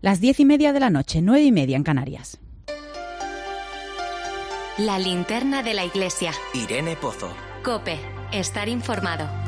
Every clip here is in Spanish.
Las diez y media de la noche, nueve y media en Canarias. La linterna de la iglesia. Irene Pozo. Cope, estar informado.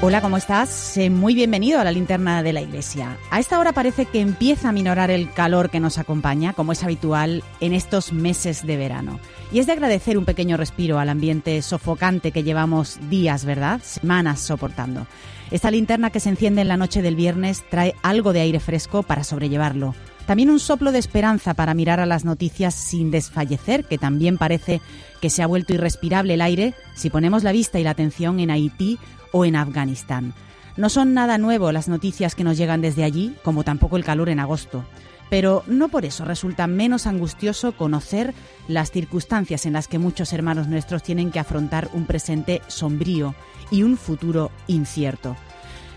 Hola, ¿cómo estás? Muy bienvenido a la linterna de la iglesia. A esta hora parece que empieza a minorar el calor que nos acompaña, como es habitual en estos meses de verano. Y es de agradecer un pequeño respiro al ambiente sofocante que llevamos días, ¿verdad? Semanas soportando. Esta linterna que se enciende en la noche del viernes trae algo de aire fresco para sobrellevarlo. También un soplo de esperanza para mirar a las noticias sin desfallecer, que también parece que se ha vuelto irrespirable el aire si ponemos la vista y la atención en Haití o en Afganistán. No son nada nuevo las noticias que nos llegan desde allí, como tampoco el calor en agosto. Pero no por eso resulta menos angustioso conocer las circunstancias en las que muchos hermanos nuestros tienen que afrontar un presente sombrío y un futuro incierto.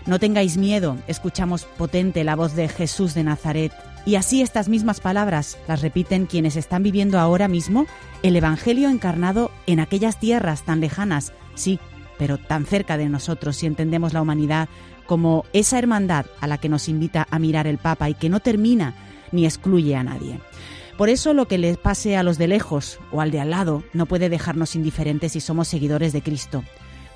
No tengáis miedo, escuchamos potente la voz de Jesús de Nazaret, y así estas mismas palabras las repiten quienes están viviendo ahora mismo el Evangelio encarnado en aquellas tierras tan lejanas, sí, pero tan cerca de nosotros si entendemos la humanidad como esa hermandad a la que nos invita a mirar el Papa y que no termina ni excluye a nadie. Por eso lo que les pase a los de lejos o al de al lado no puede dejarnos indiferentes si somos seguidores de Cristo.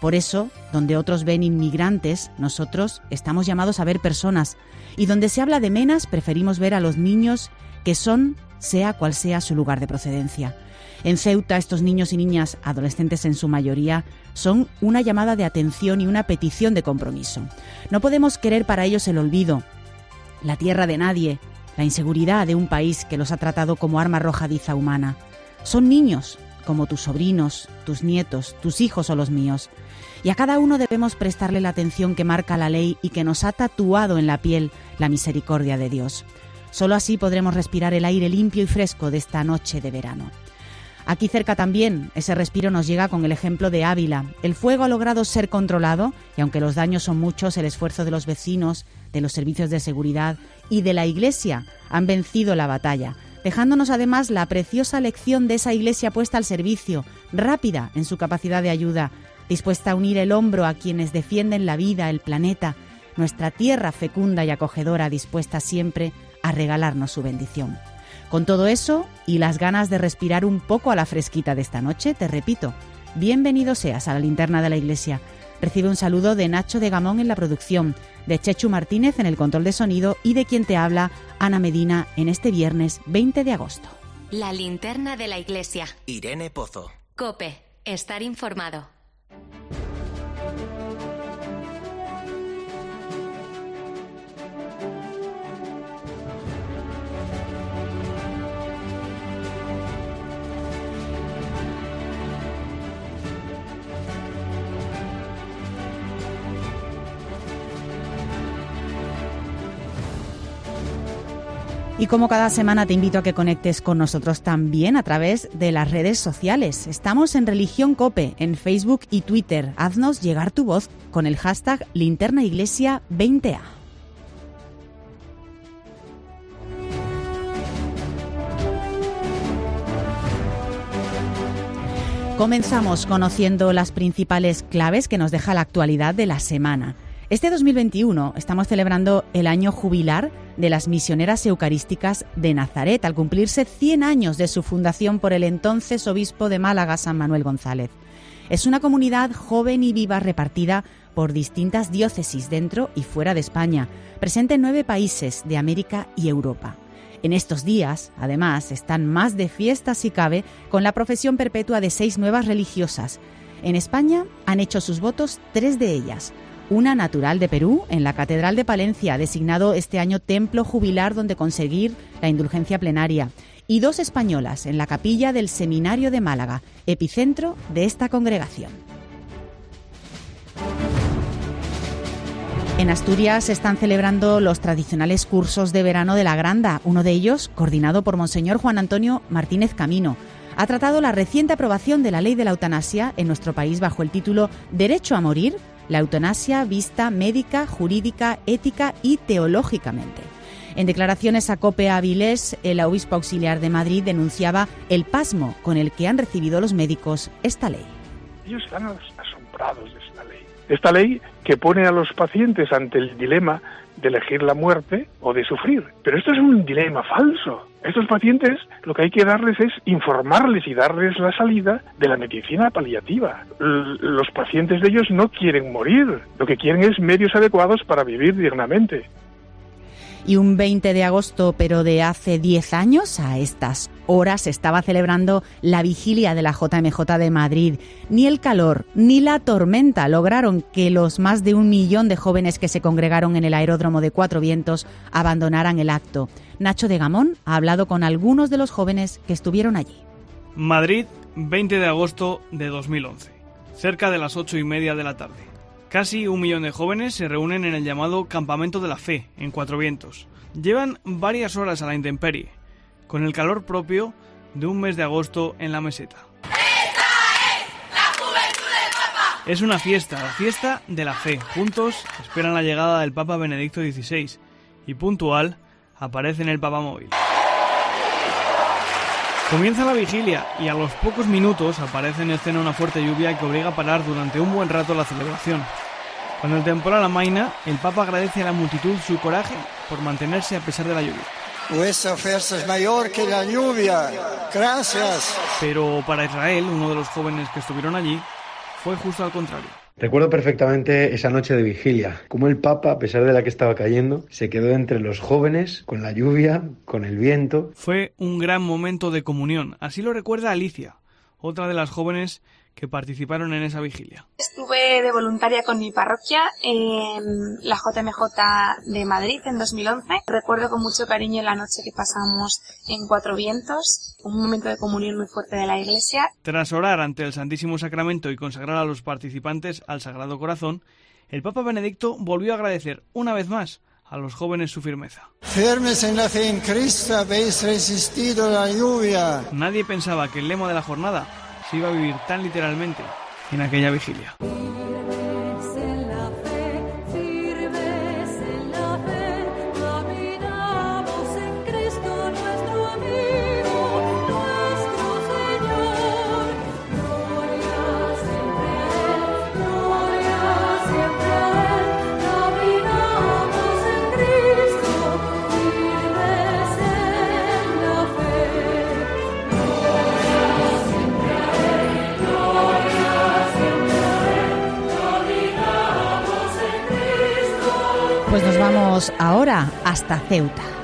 Por eso, donde otros ven inmigrantes, nosotros estamos llamados a ver personas. Y donde se habla de menas, preferimos ver a los niños que son, sea cual sea su lugar de procedencia. En Ceuta, estos niños y niñas, adolescentes en su mayoría, son una llamada de atención y una petición de compromiso. No podemos querer para ellos el olvido, la tierra de nadie, la inseguridad de un país que los ha tratado como arma arrojadiza humana. Son niños, como tus sobrinos, tus nietos, tus hijos o los míos. Y a cada uno debemos prestarle la atención que marca la ley y que nos ha tatuado en la piel la misericordia de Dios. Solo así podremos respirar el aire limpio y fresco de esta noche de verano. Aquí cerca también ese respiro nos llega con el ejemplo de Ávila. El fuego ha logrado ser controlado y aunque los daños son muchos, el esfuerzo de los vecinos, de los servicios de seguridad y de la Iglesia han vencido la batalla, dejándonos además la preciosa lección de esa Iglesia puesta al servicio, rápida en su capacidad de ayuda, dispuesta a unir el hombro a quienes defienden la vida, el planeta, nuestra tierra fecunda y acogedora, dispuesta siempre a regalarnos su bendición. Con todo eso y las ganas de respirar un poco a la fresquita de esta noche, te repito, bienvenido seas a la linterna de la iglesia. Recibe un saludo de Nacho de Gamón en la producción, de Chechu Martínez en el control de sonido y de quien te habla, Ana Medina, en este viernes 20 de agosto. La linterna de la iglesia. Irene Pozo. Cope, estar informado. Y como cada semana te invito a que conectes con nosotros también a través de las redes sociales. Estamos en Religión Cope en Facebook y Twitter. Haznos llegar tu voz con el hashtag Linterna Iglesia 20A. Comenzamos conociendo las principales claves que nos deja la actualidad de la semana. Este 2021 estamos celebrando el año jubilar de las misioneras eucarísticas de Nazaret, al cumplirse 100 años de su fundación por el entonces obispo de Málaga, San Manuel González. Es una comunidad joven y viva repartida por distintas diócesis dentro y fuera de España, presente en nueve países de América y Europa. En estos días, además, están más de fiestas si cabe con la profesión perpetua de seis nuevas religiosas. En España han hecho sus votos tres de ellas, una natural de Perú en la Catedral de Palencia, designado este año templo jubilar donde conseguir la indulgencia plenaria, y dos españolas en la capilla del Seminario de Málaga, epicentro de esta congregación. En Asturias se están celebrando los tradicionales cursos de verano de la Granda, uno de ellos coordinado por Monseñor Juan Antonio Martínez Camino. Ha tratado la reciente aprobación de la ley de la eutanasia en nuestro país bajo el título Derecho a morir la eutanasia vista médica, jurídica, ética y teológicamente. En declaraciones a Cope Avilés, el obispo auxiliar de Madrid denunciaba el pasmo con el que han recibido los médicos esta ley. Ellos están asombrados de esta ley. Esta ley que pone a los pacientes ante el dilema de elegir la muerte o de sufrir. Pero esto es un dilema falso. Estos pacientes lo que hay que darles es informarles y darles la salida de la medicina paliativa. los pacientes de ellos no quieren morir, lo que quieren es medios adecuados para vivir dignamente y un 20 de agosto, pero de hace 10 años, a estas horas estaba celebrando la vigilia de la JMJ de Madrid. Ni el calor ni la tormenta lograron que los más de un millón de jóvenes que se congregaron en el aeródromo de Cuatro Vientos abandonaran el acto. Nacho de Gamón ha hablado con algunos de los jóvenes que estuvieron allí. Madrid, 20 de agosto de 2011, cerca de las ocho y media de la tarde. Casi un millón de jóvenes se reúnen en el llamado Campamento de la Fe, en Cuatro Vientos. Llevan varias horas a la intemperie, con el calor propio de un mes de agosto en la meseta. ¡Esta es la juventud del Papa! Es una fiesta, la fiesta de la fe. Juntos esperan la llegada del Papa Benedicto XVI y puntual aparece en el Papa móvil. Comienza la vigilia y a los pocos minutos aparece en escena una fuerte lluvia que obliga a parar durante un buen rato la celebración. Cuando el temporal amaina, el Papa agradece a la multitud su coraje por mantenerse a pesar de la lluvia. Vuestra fuerza es mayor que la lluvia. Gracias. Pero para Israel, uno de los jóvenes que estuvieron allí, fue justo al contrario. Recuerdo perfectamente esa noche de vigilia, como el Papa, a pesar de la que estaba cayendo, se quedó entre los jóvenes, con la lluvia, con el viento. Fue un gran momento de comunión, así lo recuerda Alicia, otra de las jóvenes que participaron en esa vigilia. Estuve de voluntaria con mi parroquia en la JMJ de Madrid en 2011. Recuerdo con mucho cariño la noche que pasamos en Cuatro Vientos, un momento de comunión muy fuerte de la iglesia. Tras orar ante el Santísimo Sacramento y consagrar a los participantes al Sagrado Corazón, el Papa Benedicto volvió a agradecer una vez más a los jóvenes su firmeza. Firmes en la fe en Cristo habéis resistido la lluvia. Nadie pensaba que el lema de la jornada se iba a vivir tan literalmente en aquella vigilia. Hasta Ceuta.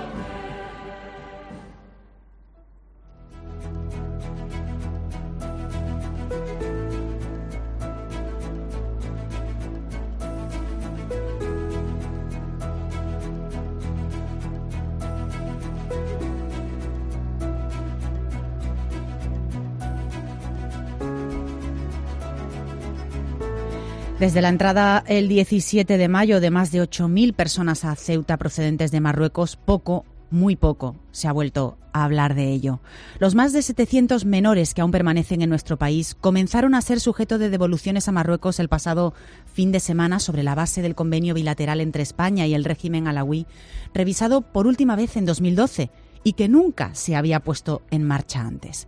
Desde la entrada el 17 de mayo de más de 8.000 personas a Ceuta procedentes de Marruecos, poco, muy poco, se ha vuelto a hablar de ello. Los más de 700 menores que aún permanecen en nuestro país comenzaron a ser sujeto de devoluciones a Marruecos el pasado fin de semana sobre la base del convenio bilateral entre España y el régimen alawí, revisado por última vez en 2012 y que nunca se había puesto en marcha antes.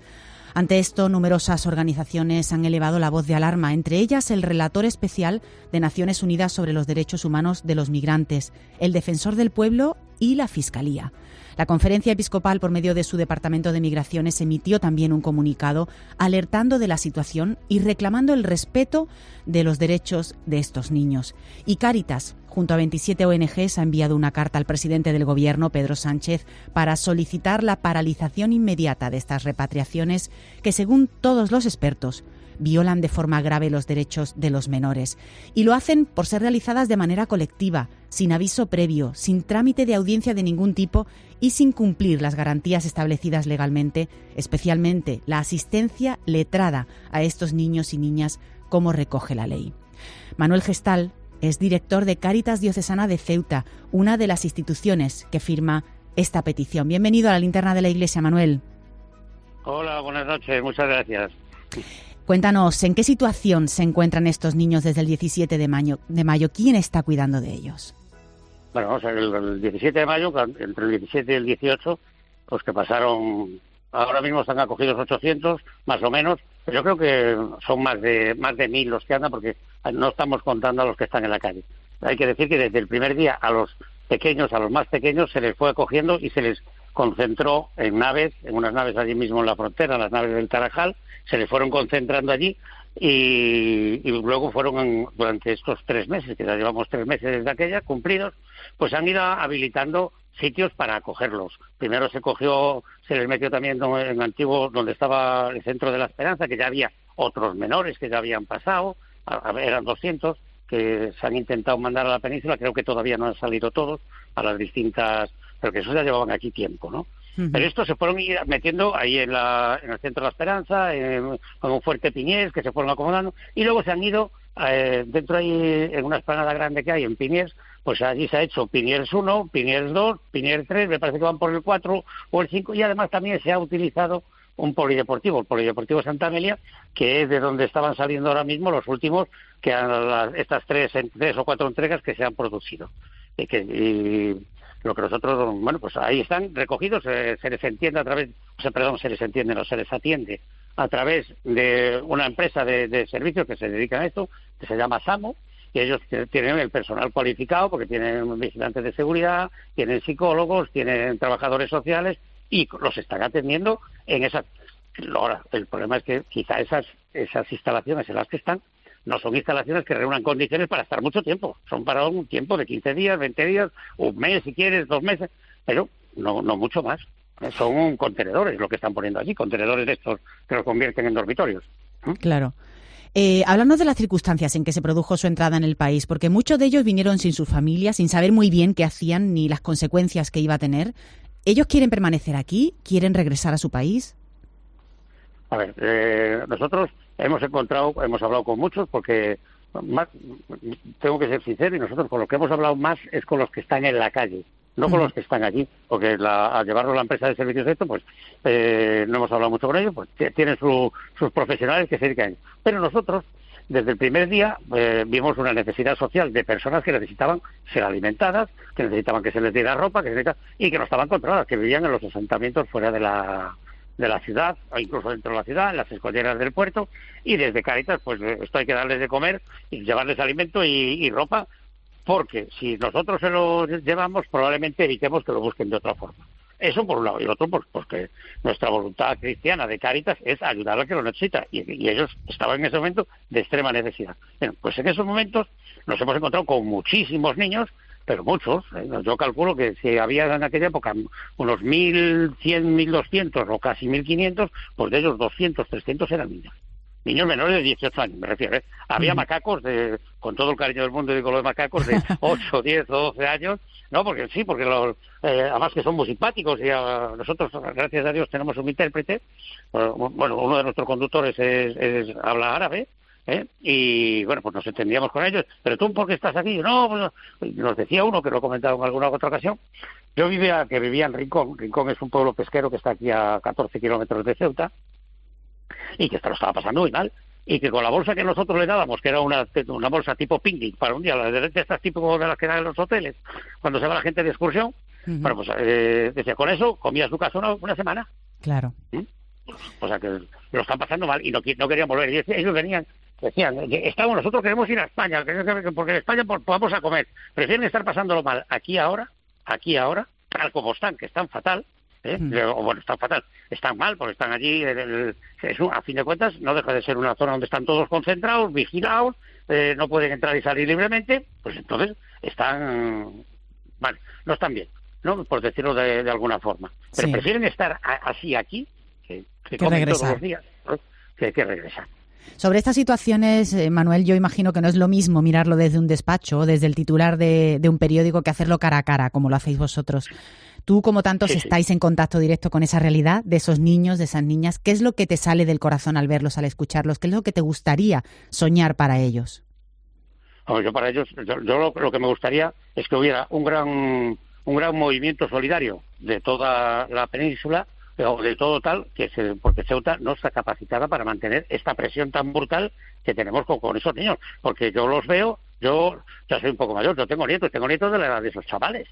Ante esto, numerosas organizaciones han elevado la voz de alarma, entre ellas el relator especial de Naciones Unidas sobre los Derechos Humanos de los Migrantes, el Defensor del Pueblo y la Fiscalía. La Conferencia Episcopal, por medio de su Departamento de Migraciones, emitió también un comunicado alertando de la situación y reclamando el respeto de los derechos de estos niños. Y Cáritas, junto a 27 ONGs, ha enviado una carta al presidente del Gobierno, Pedro Sánchez, para solicitar la paralización inmediata de estas repatriaciones que, según todos los expertos, violan de forma grave los derechos de los menores y lo hacen por ser realizadas de manera colectiva, sin aviso previo, sin trámite de audiencia de ningún tipo y sin cumplir las garantías establecidas legalmente, especialmente la asistencia letrada a estos niños y niñas como recoge la ley. Manuel Gestal es director de Cáritas Diocesana de Ceuta, una de las instituciones que firma esta petición. Bienvenido a la linterna de la Iglesia, Manuel. Hola, buenas noches, muchas gracias. Cuéntanos, ¿en qué situación se encuentran estos niños desde el 17 de mayo? De mayo? ¿Quién está cuidando de ellos? bueno, o sea, el, el 17 de mayo, entre el 17 y el 18, pues que pasaron, ahora mismo están acogidos 800, más o menos, pero yo creo que son más de más de mil los que andan, porque no estamos contando a los que están en la calle. Hay que decir que desde el primer día a los pequeños, a los más pequeños, se les fue acogiendo y se les concentró en naves, en unas naves allí mismo en la frontera, las naves del Tarajal, se les fueron concentrando allí y, luego fueron durante estos tres meses, que ya llevamos tres meses desde aquella, cumplidos, pues han ido habilitando sitios para acogerlos. Primero se cogió, se les metió también en antiguo donde estaba el Centro de la Esperanza, que ya había otros menores que ya habían pasado, eran 200 que se han intentado mandar a la península, creo que todavía no han salido todos a las distintas, pero que eso ya llevaban aquí tiempo, ¿no? Pero estos se fueron metiendo ahí en, la, en el centro de la Esperanza, en, un fuerte Piñés, que se fueron acomodando, y luego se han ido eh, dentro ahí, en una esplanada grande que hay en Piñés, pues allí se ha hecho Piniers 1, Piniers 2, Piniers 3, me parece que van por el 4 o el 5, y además también se ha utilizado un polideportivo, el Polideportivo Santa Amelia, que es de donde estaban saliendo ahora mismo los últimos, que han, estas tres, tres o cuatro entregas que se han producido. Y que, y, lo que nosotros, bueno, pues ahí están recogidos, se les entiende a través, o sea, perdón, se les entiende, no se les atiende a través de una empresa de, servicios que se dedica a esto, que se llama SAMO, y ellos tienen el personal cualificado porque tienen vigilantes de seguridad, tienen psicólogos, tienen trabajadores sociales y los están atendiendo en esas. Ahora, el problema es que quizá esas, esas instalaciones en las que están no son instalaciones que reúnan condiciones para estar mucho tiempo. Son para un tiempo de 15 días, 20 días, un mes si quieres, dos meses, pero no, no mucho más. Son contenedores lo que están poniendo allí, contenedores de estos que lo convierten en dormitorios. Claro. Eh, háblanos de las circunstancias en que se produjo su entrada en el país, porque muchos de ellos vinieron sin su familia, sin saber muy bien qué hacían ni las consecuencias que iba a tener. ¿Ellos quieren permanecer aquí? ¿Quieren regresar a su país? A ver, eh, nosotros hemos encontrado, hemos hablado con muchos porque más, tengo que ser sincero y nosotros con los que hemos hablado más es con los que están en la calle, no con los que están allí, porque la, al llevarlo a la empresa de servicios de esto, pues eh, no hemos hablado mucho con ellos, pues tienen sus profesionales que se dedican. Pero nosotros, desde el primer día, eh, vimos una necesidad social de personas que necesitaban ser alimentadas, que necesitaban que se les diera ropa, que y que no estaban controladas, que vivían en los asentamientos fuera de la, de la ciudad, o incluso dentro de la ciudad, en las escolleras del puerto, y desde Caritas, pues esto hay que darles de comer y llevarles alimento y, ropa, porque si nosotros se lo llevamos, probablemente evitemos que lo busquen de otra forma. Eso por un lado. Y otro, pues porque nuestra voluntad cristiana de Caritas es ayudar al que lo necesita. Y, ellos estaban en ese momento de extrema necesidad. Bueno, pues en esos momentos nos hemos encontrado con muchísimos niños pero muchos. ¿eh? Yo calculo que si había en aquella época unos 1.100, 1.200 o casi 1.500, pues de ellos 200, 300 eran niños. Niños menores de 18 años, me refiero. ¿eh? Había macacos, de, con todo el cariño del mundo, digo los macacos, de 8, 10 o 12 años, ¿no? Porque sí, porque los, eh, además que son muy simpáticos y nosotros, gracias a Dios, tenemos un intérprete. Bueno, uno de nuestros conductores es habla árabe, ¿eh? y bueno, pues nos entendíamos con ellos, pero tú, ¿por qué estás aquí? No, pues, nos decía uno, que lo he comentado en alguna otra ocasión, yo vivía, que vivía en Rincón, Rincón es un pueblo pesquero que está aquí a 14 kilómetros de Ceuta, y que esto lo estaba pasando muy mal, y que con la bolsa que nosotros le dábamos, que era una, una bolsa tipo picnic para un día, las de estas tipo de las que dan en los hoteles, cuando se va la gente de excursión, bueno, pues eh, decía, con eso comía su casa una, semana. Claro. ¿Mm? O sea que lo están pasando mal y no, no querían volver. Y ellos venían decían, estamos, nosotros queremos ir a España, porque en España podamos a comer. Prefieren estar pasándolo mal aquí ahora, aquí ahora, tal como están, que están fatal, ¿eh? Mm. o bueno, están fatal, están mal, porque están allí, a fin de cuentas, no deja de ser una zona donde están todos concentrados, vigilados, eh, no pueden entrar y salir libremente, pues entonces están, vale, no están bien, ¿no? Por decirlo de, alguna forma. Pero prefieren estar así aquí, que, que, comen todos los días, que, que regresar. Sobre estas situaciones, eh, Manuel, yo imagino que no es lo mismo mirarlo desde un despacho o desde el titular de, un periódico que hacerlo cara a cara, como lo hacéis vosotros. Tú, como tantos, estáis en contacto directo con esa realidad de esos niños, de esas niñas. ¿Qué es lo que te sale del corazón al verlos, al escucharlos? ¿Qué es lo que te gustaría soñar para ellos? yo para ellos, yo, lo, lo, que me gustaría es que hubiera un gran, un gran movimiento solidario de toda la península o de todo tal, que se, porque Ceuta no está capacitada para mantener esta presión tan brutal que tenemos con, esos niños, porque yo los veo Yo ya soy un poco mayor, yo tengo nietos, tengo nietos de la edad de esos chavales.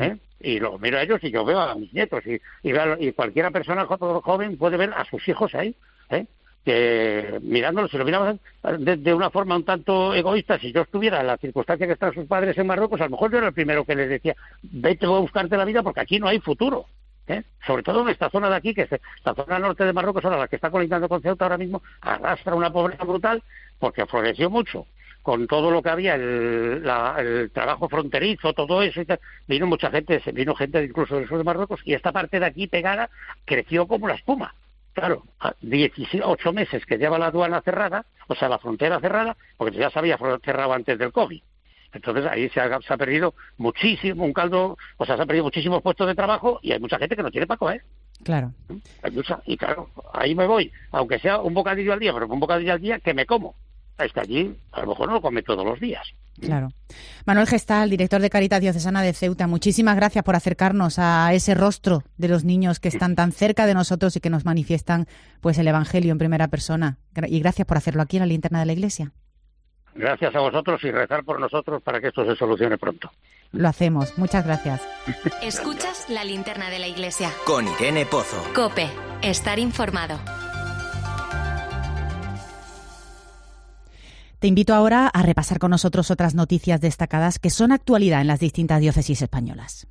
¿eh? Y los miro a ellos y yo veo a mis nietos. Y, y, veo- y cualquiera persona jo- joven puede ver a sus hijos ahí. ¿eh? que mirándolos, si lo miramos de, de una forma un tanto egoísta, si yo estuviera en la circunstancia que están sus padres en Marruecos, a lo mejor yo era el primero que les decía, vete a buscarte la vida porque aquí no hay futuro. ¿Eh? Sobre todo en esta zona de aquí, que es la zona norte de Marruecos, ahora la que está colindando con Ceuta ahora mismo, arrastra una pobreza brutal porque floreció mucho con todo lo que había, el, la- el trabajo fronterizo, todo eso, y vino mucha gente, vino gente incluso del sur de Marruecos, y esta parte de aquí pegada creció como la espuma. Claro, a 18 meses que lleva la aduana cerrada, o sea, la frontera cerrada, porque ya se había cerrado antes del COVID. Entonces ahí se ha, se ha perdido muchísimo, un caldo, o sea, se ha perdido muchísimos puestos de trabajo y hay mucha gente que no tiene para comer. Claro. Hay mucha, y claro, ahí me voy, aunque sea un bocadillo al día, pero un bocadillo al día que me como. Es que allí a lo mejor no lo come todos los días. Claro. Manuel Gestal, director de Caritas Diocesana de Ceuta, muchísimas gracias por acercarnos a ese rostro de los niños que están tan cerca de nosotros y que nos manifiestan pues el Evangelio en primera persona. Y gracias por hacerlo aquí en la linterna de la Iglesia. Gracias a vosotros y rezar por nosotros para que esto se solucione pronto. Lo hacemos. Muchas gracias. Escuchas la linterna de la iglesia. Con Irene Pozo. Cope, estar informado. Te invito ahora a repasar con nosotros otras noticias destacadas que son actualidad en las distintas diócesis españolas.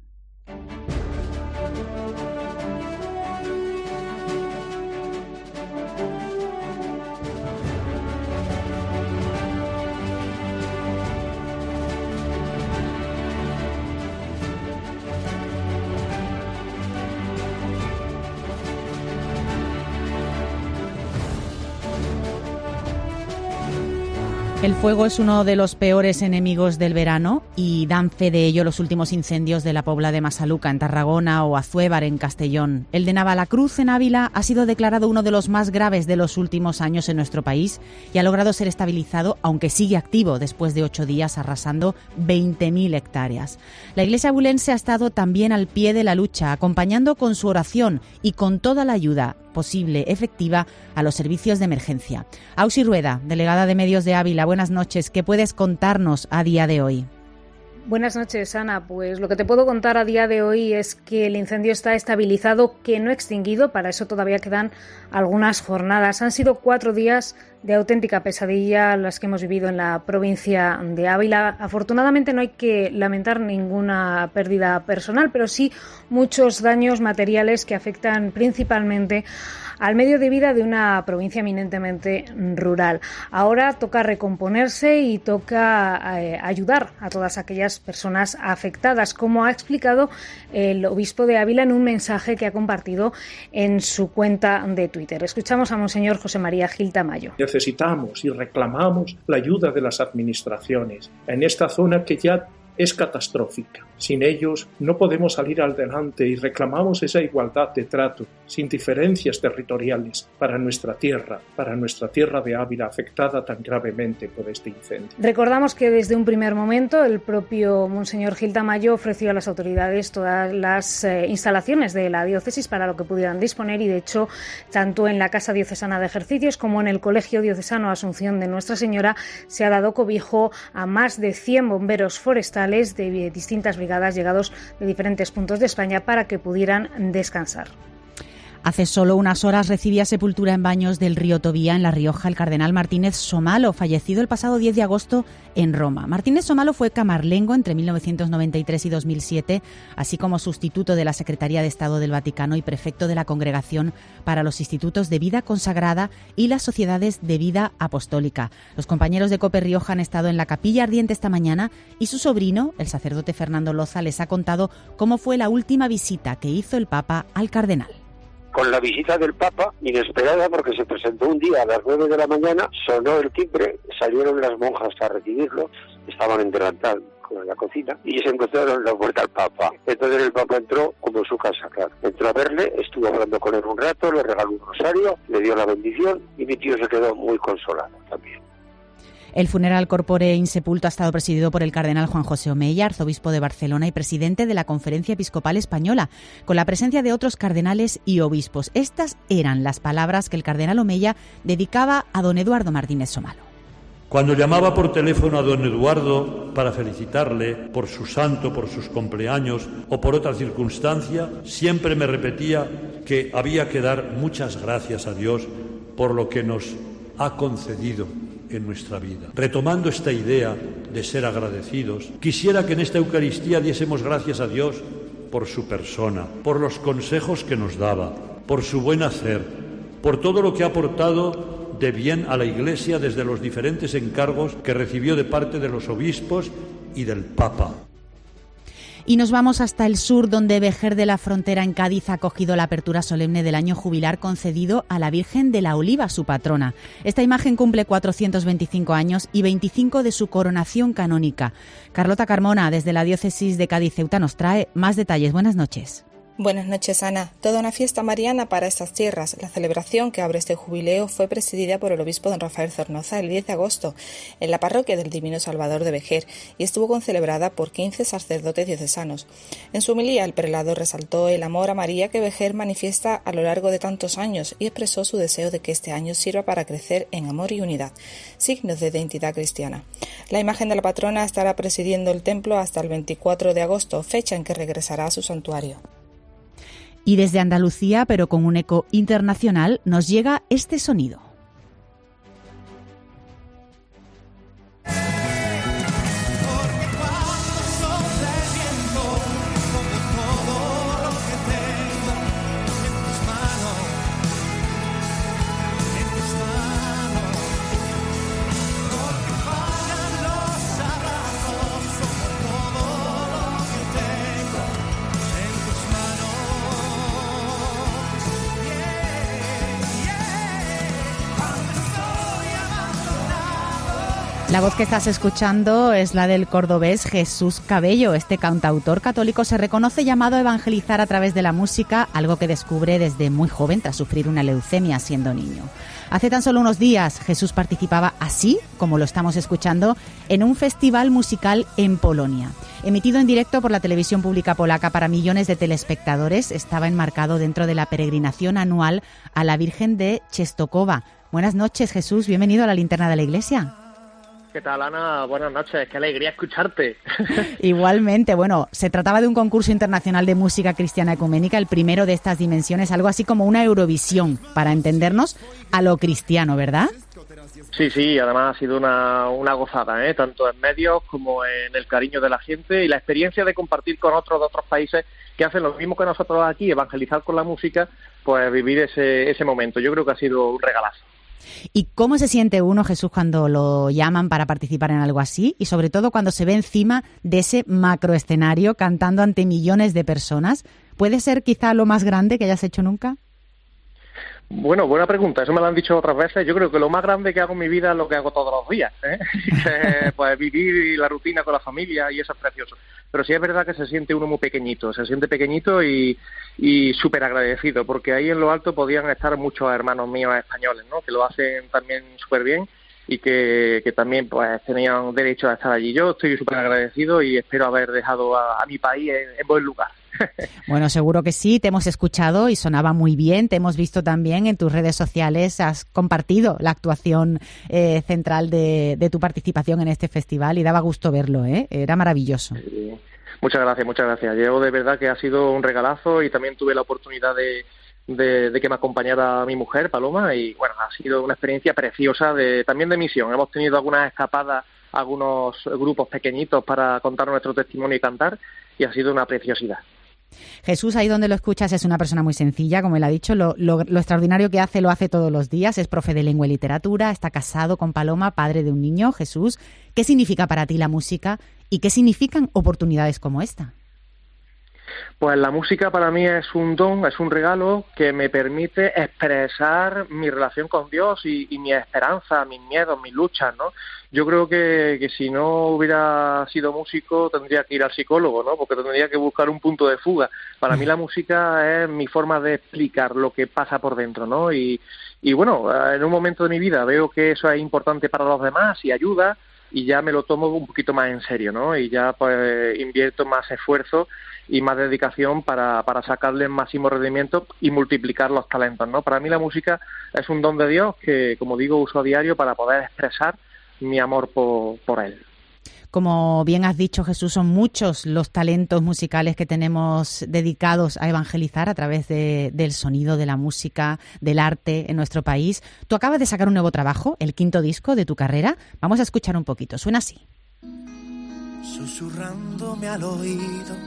El fuego es uno de los peores enemigos del verano y dan fe de ello los últimos incendios de la Pobla de Masaluca en Tarragona o Azuévar en Castellón. El de Navalacruz en Ávila ha sido declarado uno de los más graves de los últimos años en nuestro país y ha logrado ser estabilizado, aunque sigue activo después de ocho días arrasando 20.000 hectáreas. La Iglesia bulense ha estado también al pie de la lucha, acompañando con su oración y con toda la ayuda posible, efectiva, a los servicios de emergencia. Ausi Rueda, delegada de Medios de Ávila, buenas noches. ¿Qué puedes contarnos a día de hoy? Buenas noches, Ana. Pues lo que te puedo contar a día de hoy es que el incendio está estabilizado, que no extinguido. Para eso todavía quedan algunas jornadas. Han sido cuatro días de auténtica pesadilla las que hemos vivido en la provincia de Ávila. Afortunadamente no hay que lamentar ninguna pérdida personal, pero sí muchos daños materiales que afectan principalmente al medio de vida de una provincia eminentemente rural. Ahora toca recomponerse y toca eh, ayudar a todas aquellas personas afectadas, como ha explicado el obispo de Ávila en un mensaje que ha compartido en su cuenta de Twitter. Escuchamos a Monseñor José María Gil Tamayo. Necesitamos y reclamamos la ayuda de las administraciones en esta zona que ya es catastrófica. Sin ellos no podemos salir adelante y reclamamos esa igualdad de trato, sin diferencias territoriales, para nuestra tierra, para nuestra tierra de Ávila afectada tan gravemente por este incendio. Recordamos que desde un primer momento el propio Monseñor Gil Tamayo ofreció a las autoridades todas las eh, instalaciones de la diócesis para lo que pudieran disponer y de hecho tanto en la Casa Diocesana de Ejercicios como en el Colegio Diocesano Asunción de Nuestra Señora se ha dado cobijo a más de 100 bomberos forestales de distintas brigadas llegados de diferentes puntos de España para que pudieran descansar. Hace solo unas horas recibía sepultura en baños del río Tobía, en La Rioja, el cardenal Martínez Somalo, fallecido el pasado 10 de agosto en Roma. Martínez Somalo fue camarlengo entre 1993 y 2007, así como sustituto de la Secretaría de Estado del Vaticano y prefecto de la Congregación para los Institutos de Vida Consagrada y las Sociedades de Vida Apostólica. Los compañeros de Cope Rioja han estado en la capilla ardiente esta mañana y su sobrino, el sacerdote Fernando Loza, les ha contado cómo fue la última visita que hizo el Papa al cardenal con la visita del Papa, inesperada porque se presentó un día a las nueve de la mañana, sonó el timbre, salieron las monjas a recibirlo, estaban en delantal en la cocina y se encontraron en la puerta al Papa. Entonces el Papa entró como en su casa. Entró a verle, estuvo hablando con él un rato, le regaló un rosario, le dio la bendición y mi tío se quedó muy consolado también. El funeral corpore insepulto ha estado presidido por el cardenal Juan José Omeya, arzobispo de Barcelona y presidente de la Conferencia Episcopal Española, con la presencia de otros cardenales y obispos. Estas eran las palabras que el cardenal Omeya dedicaba a don Eduardo Martínez Somalo. Cuando llamaba por teléfono a don Eduardo para felicitarle por su santo, por sus cumpleaños o por otra circunstancia, siempre me repetía que había que dar muchas gracias a Dios por lo que nos ha concedido en nuestra vida. Retomando esta idea de ser agradecidos, quisiera que en esta Eucaristía diésemos gracias a Dios por su persona, por los consejos que nos daba, por su buen hacer, por todo lo que ha aportado de bien a la Iglesia desde los diferentes encargos que recibió de parte de los obispos y del Papa. Y nos vamos hasta el sur, donde Vejer de la Frontera en Cádiz ha acogido la apertura solemne del año jubilar concedido a la Virgen de la Oliva, su patrona. Esta imagen cumple 425 años y 25 de su coronación canónica. Carlota Carmona, desde la diócesis de Cádiz Ceuta, nos trae más detalles. Buenas noches. Buenas noches, Ana. Toda una fiesta mariana para estas tierras. La celebración que abre este jubileo fue presidida por el obispo don Rafael Zornoza el 10 de agosto en la parroquia del Divino Salvador de Vejer y estuvo concelebrada por 15 sacerdotes diocesanos. En su homilía, el prelado resaltó el amor a María que Vejer manifiesta a lo largo de tantos años y expresó su deseo de que este año sirva para crecer en amor y unidad, signos de identidad cristiana. La imagen de la patrona estará presidiendo el templo hasta el 24 de agosto, fecha en que regresará a su santuario. Y desde Andalucía, pero con un eco internacional, nos llega este sonido. La voz que estás escuchando es la del cordobés Jesús Cabello. Este cantautor católico se reconoce llamado a evangelizar a través de la música, algo que descubre desde muy joven tras sufrir una leucemia siendo niño. Hace tan solo unos días Jesús participaba así, como lo estamos escuchando, en un festival musical en Polonia. Emitido en directo por la televisión pública polaca para millones de telespectadores, estaba enmarcado dentro de la peregrinación anual a la Virgen de Chestokova. Buenas noches Jesús, bienvenido a la linterna de la iglesia. ¿Qué tal, Ana? Buenas noches, qué alegría escucharte. Igualmente, bueno, se trataba de un concurso internacional de música cristiana ecuménica, el primero de estas dimensiones, algo así como una Eurovisión, para entendernos a lo cristiano, ¿verdad? Sí, sí, además ha sido una, una gozada, ¿eh? tanto en medios como en el cariño de la gente y la experiencia de compartir con otros de otros países que hacen lo mismo que nosotros aquí, evangelizar con la música, pues vivir ese, ese momento. Yo creo que ha sido un regalazo. ¿Y cómo se siente uno, Jesús, cuando lo llaman para participar en algo así? Y sobre todo cuando se ve encima de ese macroescenario cantando ante millones de personas. ¿Puede ser quizá lo más grande que hayas hecho nunca? Bueno, buena pregunta. Eso me lo han dicho otras veces. Yo creo que lo más grande que hago en mi vida es lo que hago todos los días. ¿eh? pues vivir la rutina con la familia y eso es precioso. Pero sí es verdad que se siente uno muy pequeñito. Se siente pequeñito y, y súper agradecido, porque ahí en lo alto podían estar muchos hermanos míos españoles, ¿no? Que lo hacen también súper bien y que, que, también pues tenían derecho a estar allí. Yo estoy súper agradecido y espero haber dejado a, mi país en buen lugar. Bueno, seguro que sí, te hemos escuchado y sonaba muy bien, te hemos visto también en tus redes sociales, has compartido la actuación eh, central de, tu participación en este festival y daba gusto verlo, ¿eh? era maravilloso. Muchas gracias, muchas gracias. Yo de verdad que ha sido un regalazo y también tuve la oportunidad de, de, que me acompañara mi mujer, Paloma, y bueno, ha sido una experiencia preciosa de, también de misión. Hemos tenido algunas escapadas, algunos grupos pequeñitos para contar nuestro testimonio y cantar, y ha sido una preciosidad. Jesús, ahí donde lo escuchas, es una persona muy sencilla, como él ha dicho. Lo, extraordinario que hace lo hace todos los días. Es profe de lengua y literatura, está casado con Paloma, padre de un niño. Jesús, ¿qué significa para ti la música y qué significan oportunidades como esta? Pues la música para mí es un don, es un regalo que me permite expresar mi relación con Dios y, mi esperanza, mis miedos, mis luchas, ¿no? Yo creo que, que, si no hubiera sido músico tendría que ir al psicólogo, ¿no? Porque tendría que buscar un punto de fuga. Para mí la música es mi forma de explicar lo que pasa por dentro, ¿no? Y, y bueno, en un momento de mi vida veo que eso es importante para los demás y ayuda y ya me lo tomo un poquito más en serio, ¿no? Y ya pues invierto más esfuerzo y más dedicación para, para sacarle el máximo rendimiento y multiplicar los talentos, ¿no? Para mí la música es un don de Dios que, como digo, uso a diario para poder expresar mi amor por, por él. Como bien has dicho, Jesús, son muchos los talentos musicales que tenemos dedicados a evangelizar a través del sonido, de la música, del arte en nuestro país. Tú acabas de sacar un nuevo trabajo, el quinto disco de tu carrera. Vamos a escuchar un poquito. Suena así. Susurrándome al oído,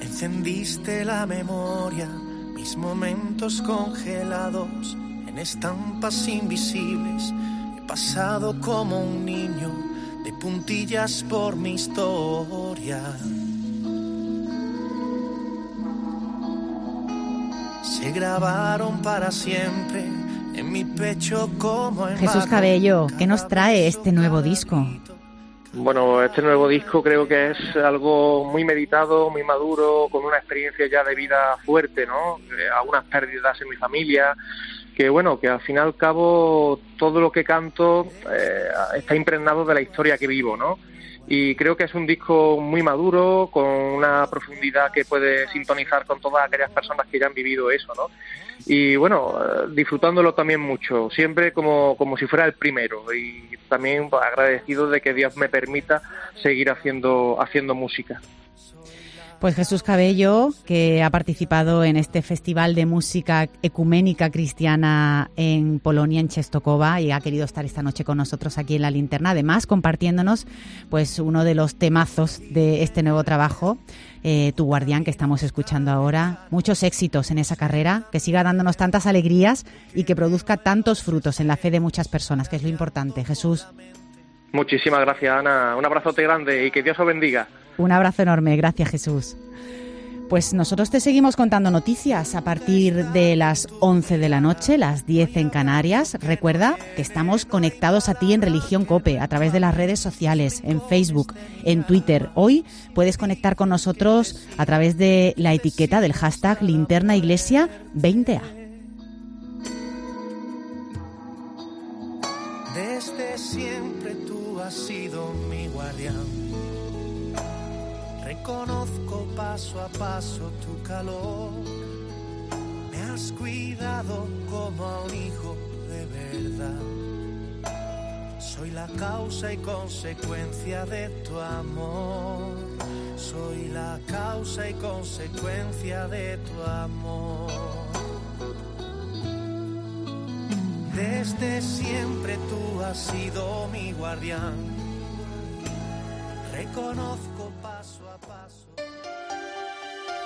encendiste la memoria, mis momentos congelados en estampas invisibles. He pasado como un niño de puntillas por mi historia. Se grabaron para siempre en mi pecho como en Jesús Cabello, ¿qué nos trae este nuevo disco? Bueno, este nuevo disco creo que es algo muy meditado, muy maduro, con una experiencia ya de vida fuerte, ¿no? Eh, algunas pérdidas en mi familia, que bueno, que al fin y al cabo todo lo que canto eh, está impregnado de la historia que vivo, ¿no? Y creo que es un disco muy maduro, con una profundidad que puede sintonizar con todas aquellas personas que ya han vivido eso, ¿no? Y bueno, eh, disfrutándolo también mucho, siempre como, como si fuera el primero y también agradecido de que Dios me permita seguir haciendo, haciendo música. Pues Jesús Cabello, que ha participado en este Festival de Música Ecuménica Cristiana en Polonia, en Chestokova, y ha querido estar esta noche con nosotros aquí en la linterna, además compartiéndonos pues uno de los temazos de este nuevo trabajo, eh, Tu Guardián, que estamos escuchando ahora. Muchos éxitos en esa carrera, que siga dándonos tantas alegrías y que produzca tantos frutos en la fe de muchas personas, que es lo importante. Jesús. Muchísimas gracias, Ana. Un abrazote grande y que Dios os bendiga. Un abrazo enorme, gracias Jesús. Pues nosotros te seguimos contando noticias a partir de las 11 de la noche, las 10 en Canarias. Recuerda que estamos conectados a ti en Religión Cope a través de las redes sociales, en Facebook, en Twitter. Hoy puedes conectar con nosotros a través de la etiqueta del hashtag Linterna Iglesia 20A. Desde siempre tú has sido mi guardián Reconozco paso a paso tu calor. Me has cuidado como a un hijo de verdad. Soy la causa y consecuencia de tu amor. Soy la causa y consecuencia de tu amor. Desde siempre tú has sido mi guardián. Reconozco.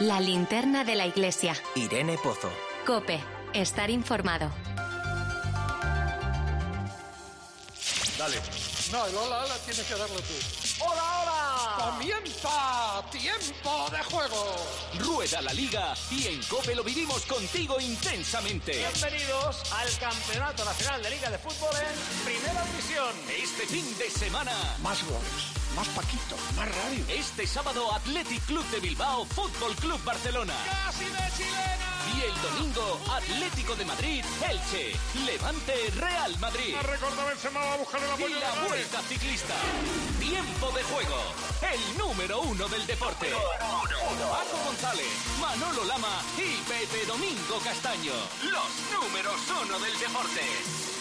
La linterna de la iglesia. Irene Pozo. Cope. Estar informado. Dale. No, el hola, hola tienes que darlo tú. ¡Hola, hola! ¡Comienza! ¡Tiempo de juego! Rueda la liga y en Cope lo vivimos contigo intensamente. Bienvenidos al Campeonato Nacional de Liga de Fútbol en Primera División. Este fin de semana. Más goles, más Paquito, más radio. Este sábado Athletic Club de Bilbao, Fútbol Club Barcelona. ¡Casi de chilena! Y el domingo Atlético de Madrid, Elche, Levante, Real Madrid. Va a buscar el apoyo Y la. Vuelta Ciclista. Tiempo de juego. El número uno del deporte. Paco González, Manolo Lama y Pepe Domingo Castaño. Los números uno del deporte.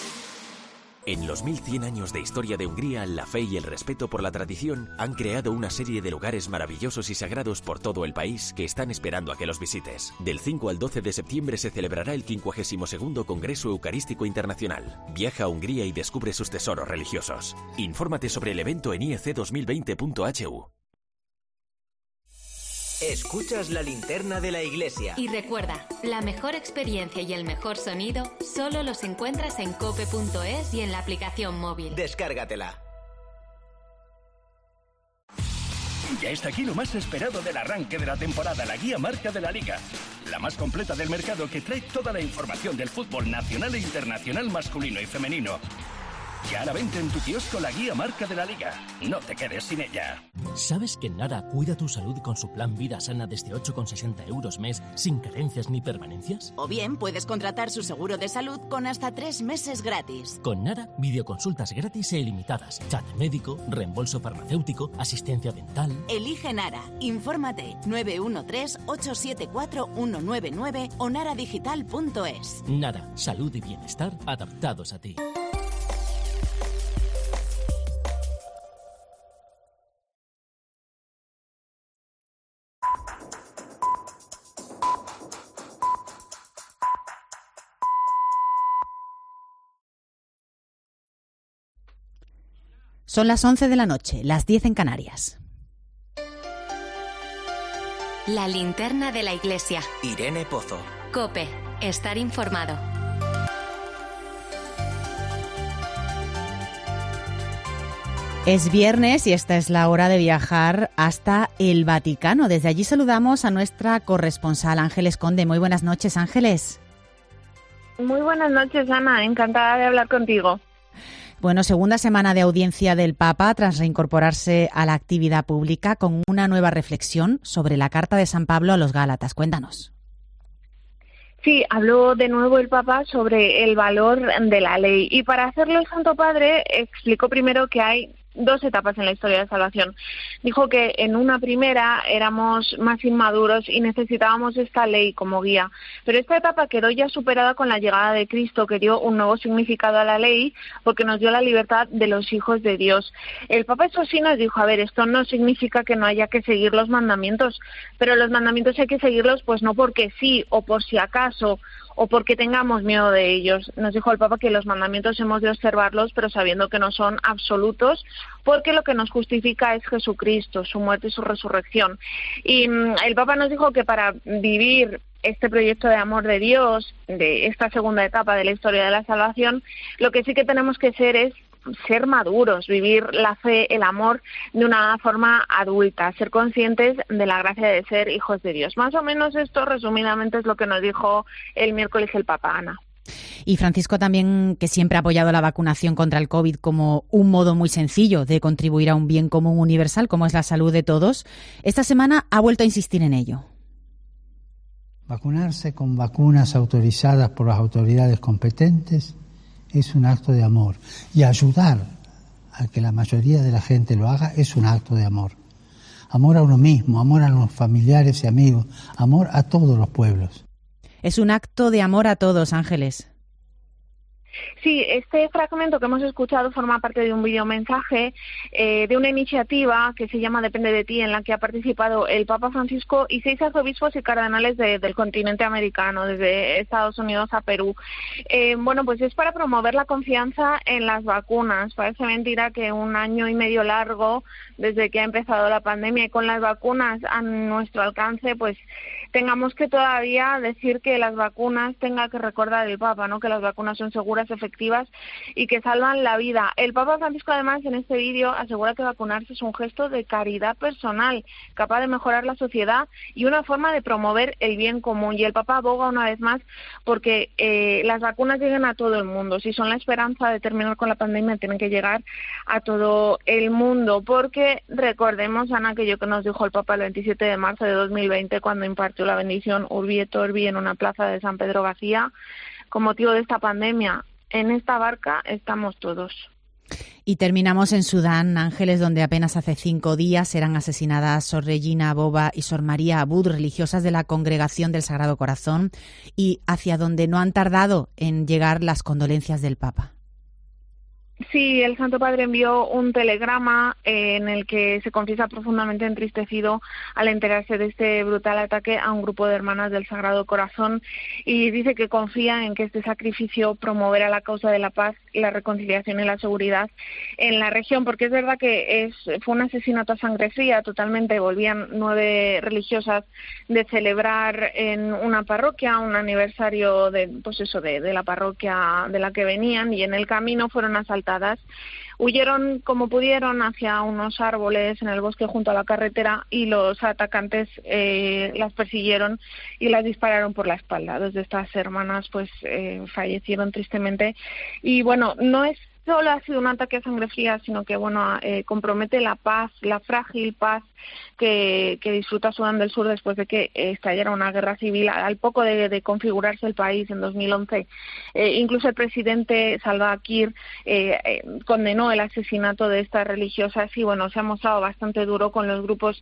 En los 1100 años de historia de Hungría, la fe y el respeto por la tradición han creado una serie de lugares maravillosos y sagrados por todo el país que están esperando a que los visites. Del 5 al 12 de septiembre se celebrará el 52 Congreso Eucarístico Internacional. Viaja a Hungría y descubre sus tesoros religiosos. Infórmate sobre el evento en iec2020.hu. Escuchas la linterna de la iglesia. Y recuerda, la mejor experiencia y el mejor sonido solo los encuentras en cope.es y en la aplicación móvil. Descárgatela. Ya está aquí lo más esperado del arranque de la temporada, la guía marca de la liga. La más completa del mercado que trae toda la información del fútbol nacional e internacional masculino y femenino. Ya a la venta en tu kiosco la guía marca de la liga. No te quedes sin ella. ¿Sabes que Nara cuida tu salud con su plan Vida Sana desde 8,60 euros mes sin carencias ni permanencias? O bien puedes contratar su seguro de salud con hasta tres meses gratis. Con Nara, videoconsultas gratis e ilimitadas, chat médico, reembolso farmacéutico, asistencia dental. Elige Nara. Infórmate 913-874-199 o naradigital.es. Nara, salud y bienestar adaptados a ti. Son las 11 de la noche, las 10 en Canarias. La linterna de la iglesia. Irene Pozo. Cope, estar informado. Es viernes y esta es la hora de viajar hasta el Vaticano. Desde allí saludamos a nuestra corresponsal Ángeles Conde. Muy buenas noches, Ángeles. Muy buenas noches, Ana. Encantada de hablar contigo. Bueno, segunda semana de audiencia del Papa tras reincorporarse a la actividad pública con una nueva reflexión sobre la carta de San Pablo a los Gálatas. Cuéntanos. Sí, habló de nuevo el Papa sobre el valor de la ley y para hacerlo el Santo Padre explicó primero que hay dos etapas en la historia de salvación. Dijo que en una primera éramos más inmaduros y necesitábamos esta ley como guía, pero esta etapa quedó ya superada con la llegada de Cristo, que dio un nuevo significado a la ley porque nos dio la libertad de los hijos de Dios. El Papa eso sí nos dijo, a ver, esto no significa que no haya que seguir los mandamientos, pero los mandamientos hay que seguirlos pues no porque sí o por si acaso o porque tengamos miedo de ellos. Nos dijo el Papa que los mandamientos hemos de observarlos, pero sabiendo que no son absolutos, porque lo que nos justifica es Jesucristo, su muerte y su resurrección. Y mm, el Papa nos dijo que para vivir este proyecto de amor de Dios, de esta segunda etapa de la historia de la salvación, lo que sí que tenemos que ser es ser maduros, vivir la fe, el amor de una forma adulta, ser conscientes de la gracia de ser hijos de Dios. Más o menos esto resumidamente es lo que nos dijo el miércoles el Papa Ana. Y Francisco también, que siempre ha apoyado la vacunación contra el COVID como un modo muy sencillo de contribuir a un bien común universal como es la salud de todos, esta semana ha vuelto a insistir en ello. Vacunarse con vacunas autorizadas por las autoridades competentes es un acto de amor. Y ayudar a que la mayoría de la gente lo haga es un acto de amor. Amor a uno mismo, amor a los familiares y amigos, amor a todos los pueblos. Es un acto de amor a todos, Ángeles. Sí, este fragmento que hemos escuchado forma parte de un videomensaje eh, de una iniciativa que se llama Depende de ti, en la que ha participado el Papa Francisco y seis arzobispos y cardenales del continente americano, desde Estados Unidos a Perú. Eh, bueno, pues es para promover la confianza en las vacunas. Parece mentira que un año y medio largo desde que ha empezado la pandemia y con las vacunas a nuestro alcance, pues tengamos que todavía decir que las vacunas tenga que recordar el Papa, ¿no? Que las vacunas son seguras, efectivas y que salvan la vida. El Papa Francisco además en este vídeo asegura que vacunarse es un gesto de caridad personal, capaz de mejorar la sociedad y una forma de promover el bien común. Y el Papa aboga una vez más porque eh, las vacunas lleguen a todo el mundo. Si son la esperanza de terminar con la pandemia, tienen que llegar a todo el mundo. Porque recordemos, Ana, aquello que nos dijo el Papa el 27 de marzo de 2020 cuando impartió la bendición Urbi et Orbi en una plaza de San Pedro vacía con motivo de esta pandemia. En esta barca estamos todos. Y terminamos en Sudán, Ángeles, donde apenas hace cinco días eran asesinadas Sor Regina Boba y Sor María Abud, religiosas de la Congregación del Sagrado Corazón, y hacia donde no han tardado en llegar las condolencias del Papa. Sí, el Santo Padre envió un telegrama eh, en el que se confiesa profundamente entristecido al enterarse de este brutal ataque a un grupo de hermanas del Sagrado Corazón y dice que confía en que este sacrificio promoverá la causa de la paz, la reconciliación y la seguridad en la región, porque es verdad que es, fue un asesinato a sangre fría, totalmente volvían nueve religiosas de celebrar en una parroquia un aniversario de, pues eso, de, de la parroquia de la que venían y en el camino fueron asaltadas Huyeron como pudieron hacia unos árboles en el bosque junto a la carretera y los atacantes eh, las persiguieron y las dispararon por la espalda. Dos de estas hermanas pues eh, fallecieron tristemente y bueno, no es solo ha sido un ataque a sangre fría, sino que bueno eh, compromete la paz, la frágil paz que, disfruta Sudán del Sur después de que estallara una guerra civil al poco de, configurarse el país en 2011. Eh, incluso el presidente Salva Kiir eh, eh, condenó el asesinato de estas religiosas y bueno se ha mostrado bastante duro con los grupos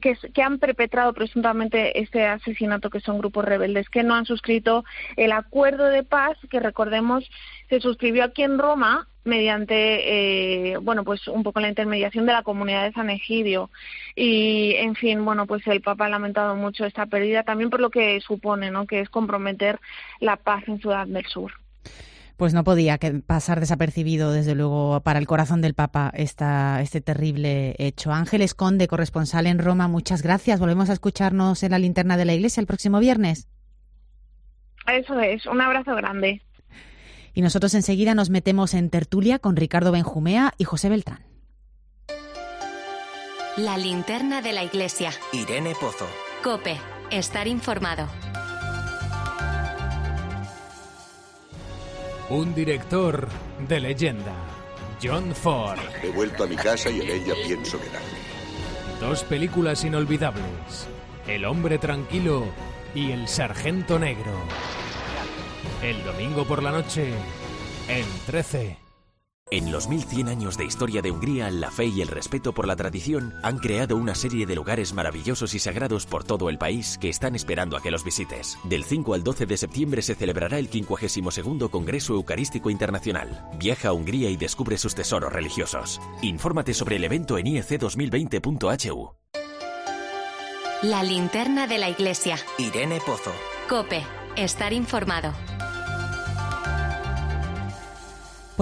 que, han perpetrado presuntamente este asesinato, que son grupos rebeldes, que no han suscrito el acuerdo de paz, que recordemos se suscribió aquí en Roma mediante, eh, bueno, pues un poco la intermediación de la comunidad de San Egidio. Y, en fin, bueno, pues el Papa ha lamentado mucho esta pérdida, también por lo que supone, ¿no?, que es comprometer la paz en Sudán del Sur. Pues no podía pasar desapercibido, desde luego, para el corazón del Papa esta, este terrible hecho. Ángel Esconde, corresponsal en Roma, muchas gracias. Volvemos a escucharnos en la linterna de la iglesia el próximo viernes. Eso es, un abrazo grande. Y nosotros enseguida nos metemos en tertulia con Ricardo Benjumea y José Beltrán. La linterna de la iglesia. Irene Pozo. Cope, estar informado. Un director de leyenda, John Ford. He vuelto a mi casa y en ella pienso quedarme. Dos películas inolvidables, El hombre tranquilo y El sargento negro. El domingo por la noche, en 13. En los 1100 años de historia de Hungría, la fe y el respeto por la tradición han creado una serie de lugares maravillosos y sagrados por todo el país que están esperando a que los visites. Del 5 al 12 de septiembre se celebrará el 52 Congreso Eucarístico Internacional. Viaja a Hungría y descubre sus tesoros religiosos. Infórmate sobre el evento en iec2020.hu. La linterna de la iglesia. Irene Pozo. Cope, estar informado.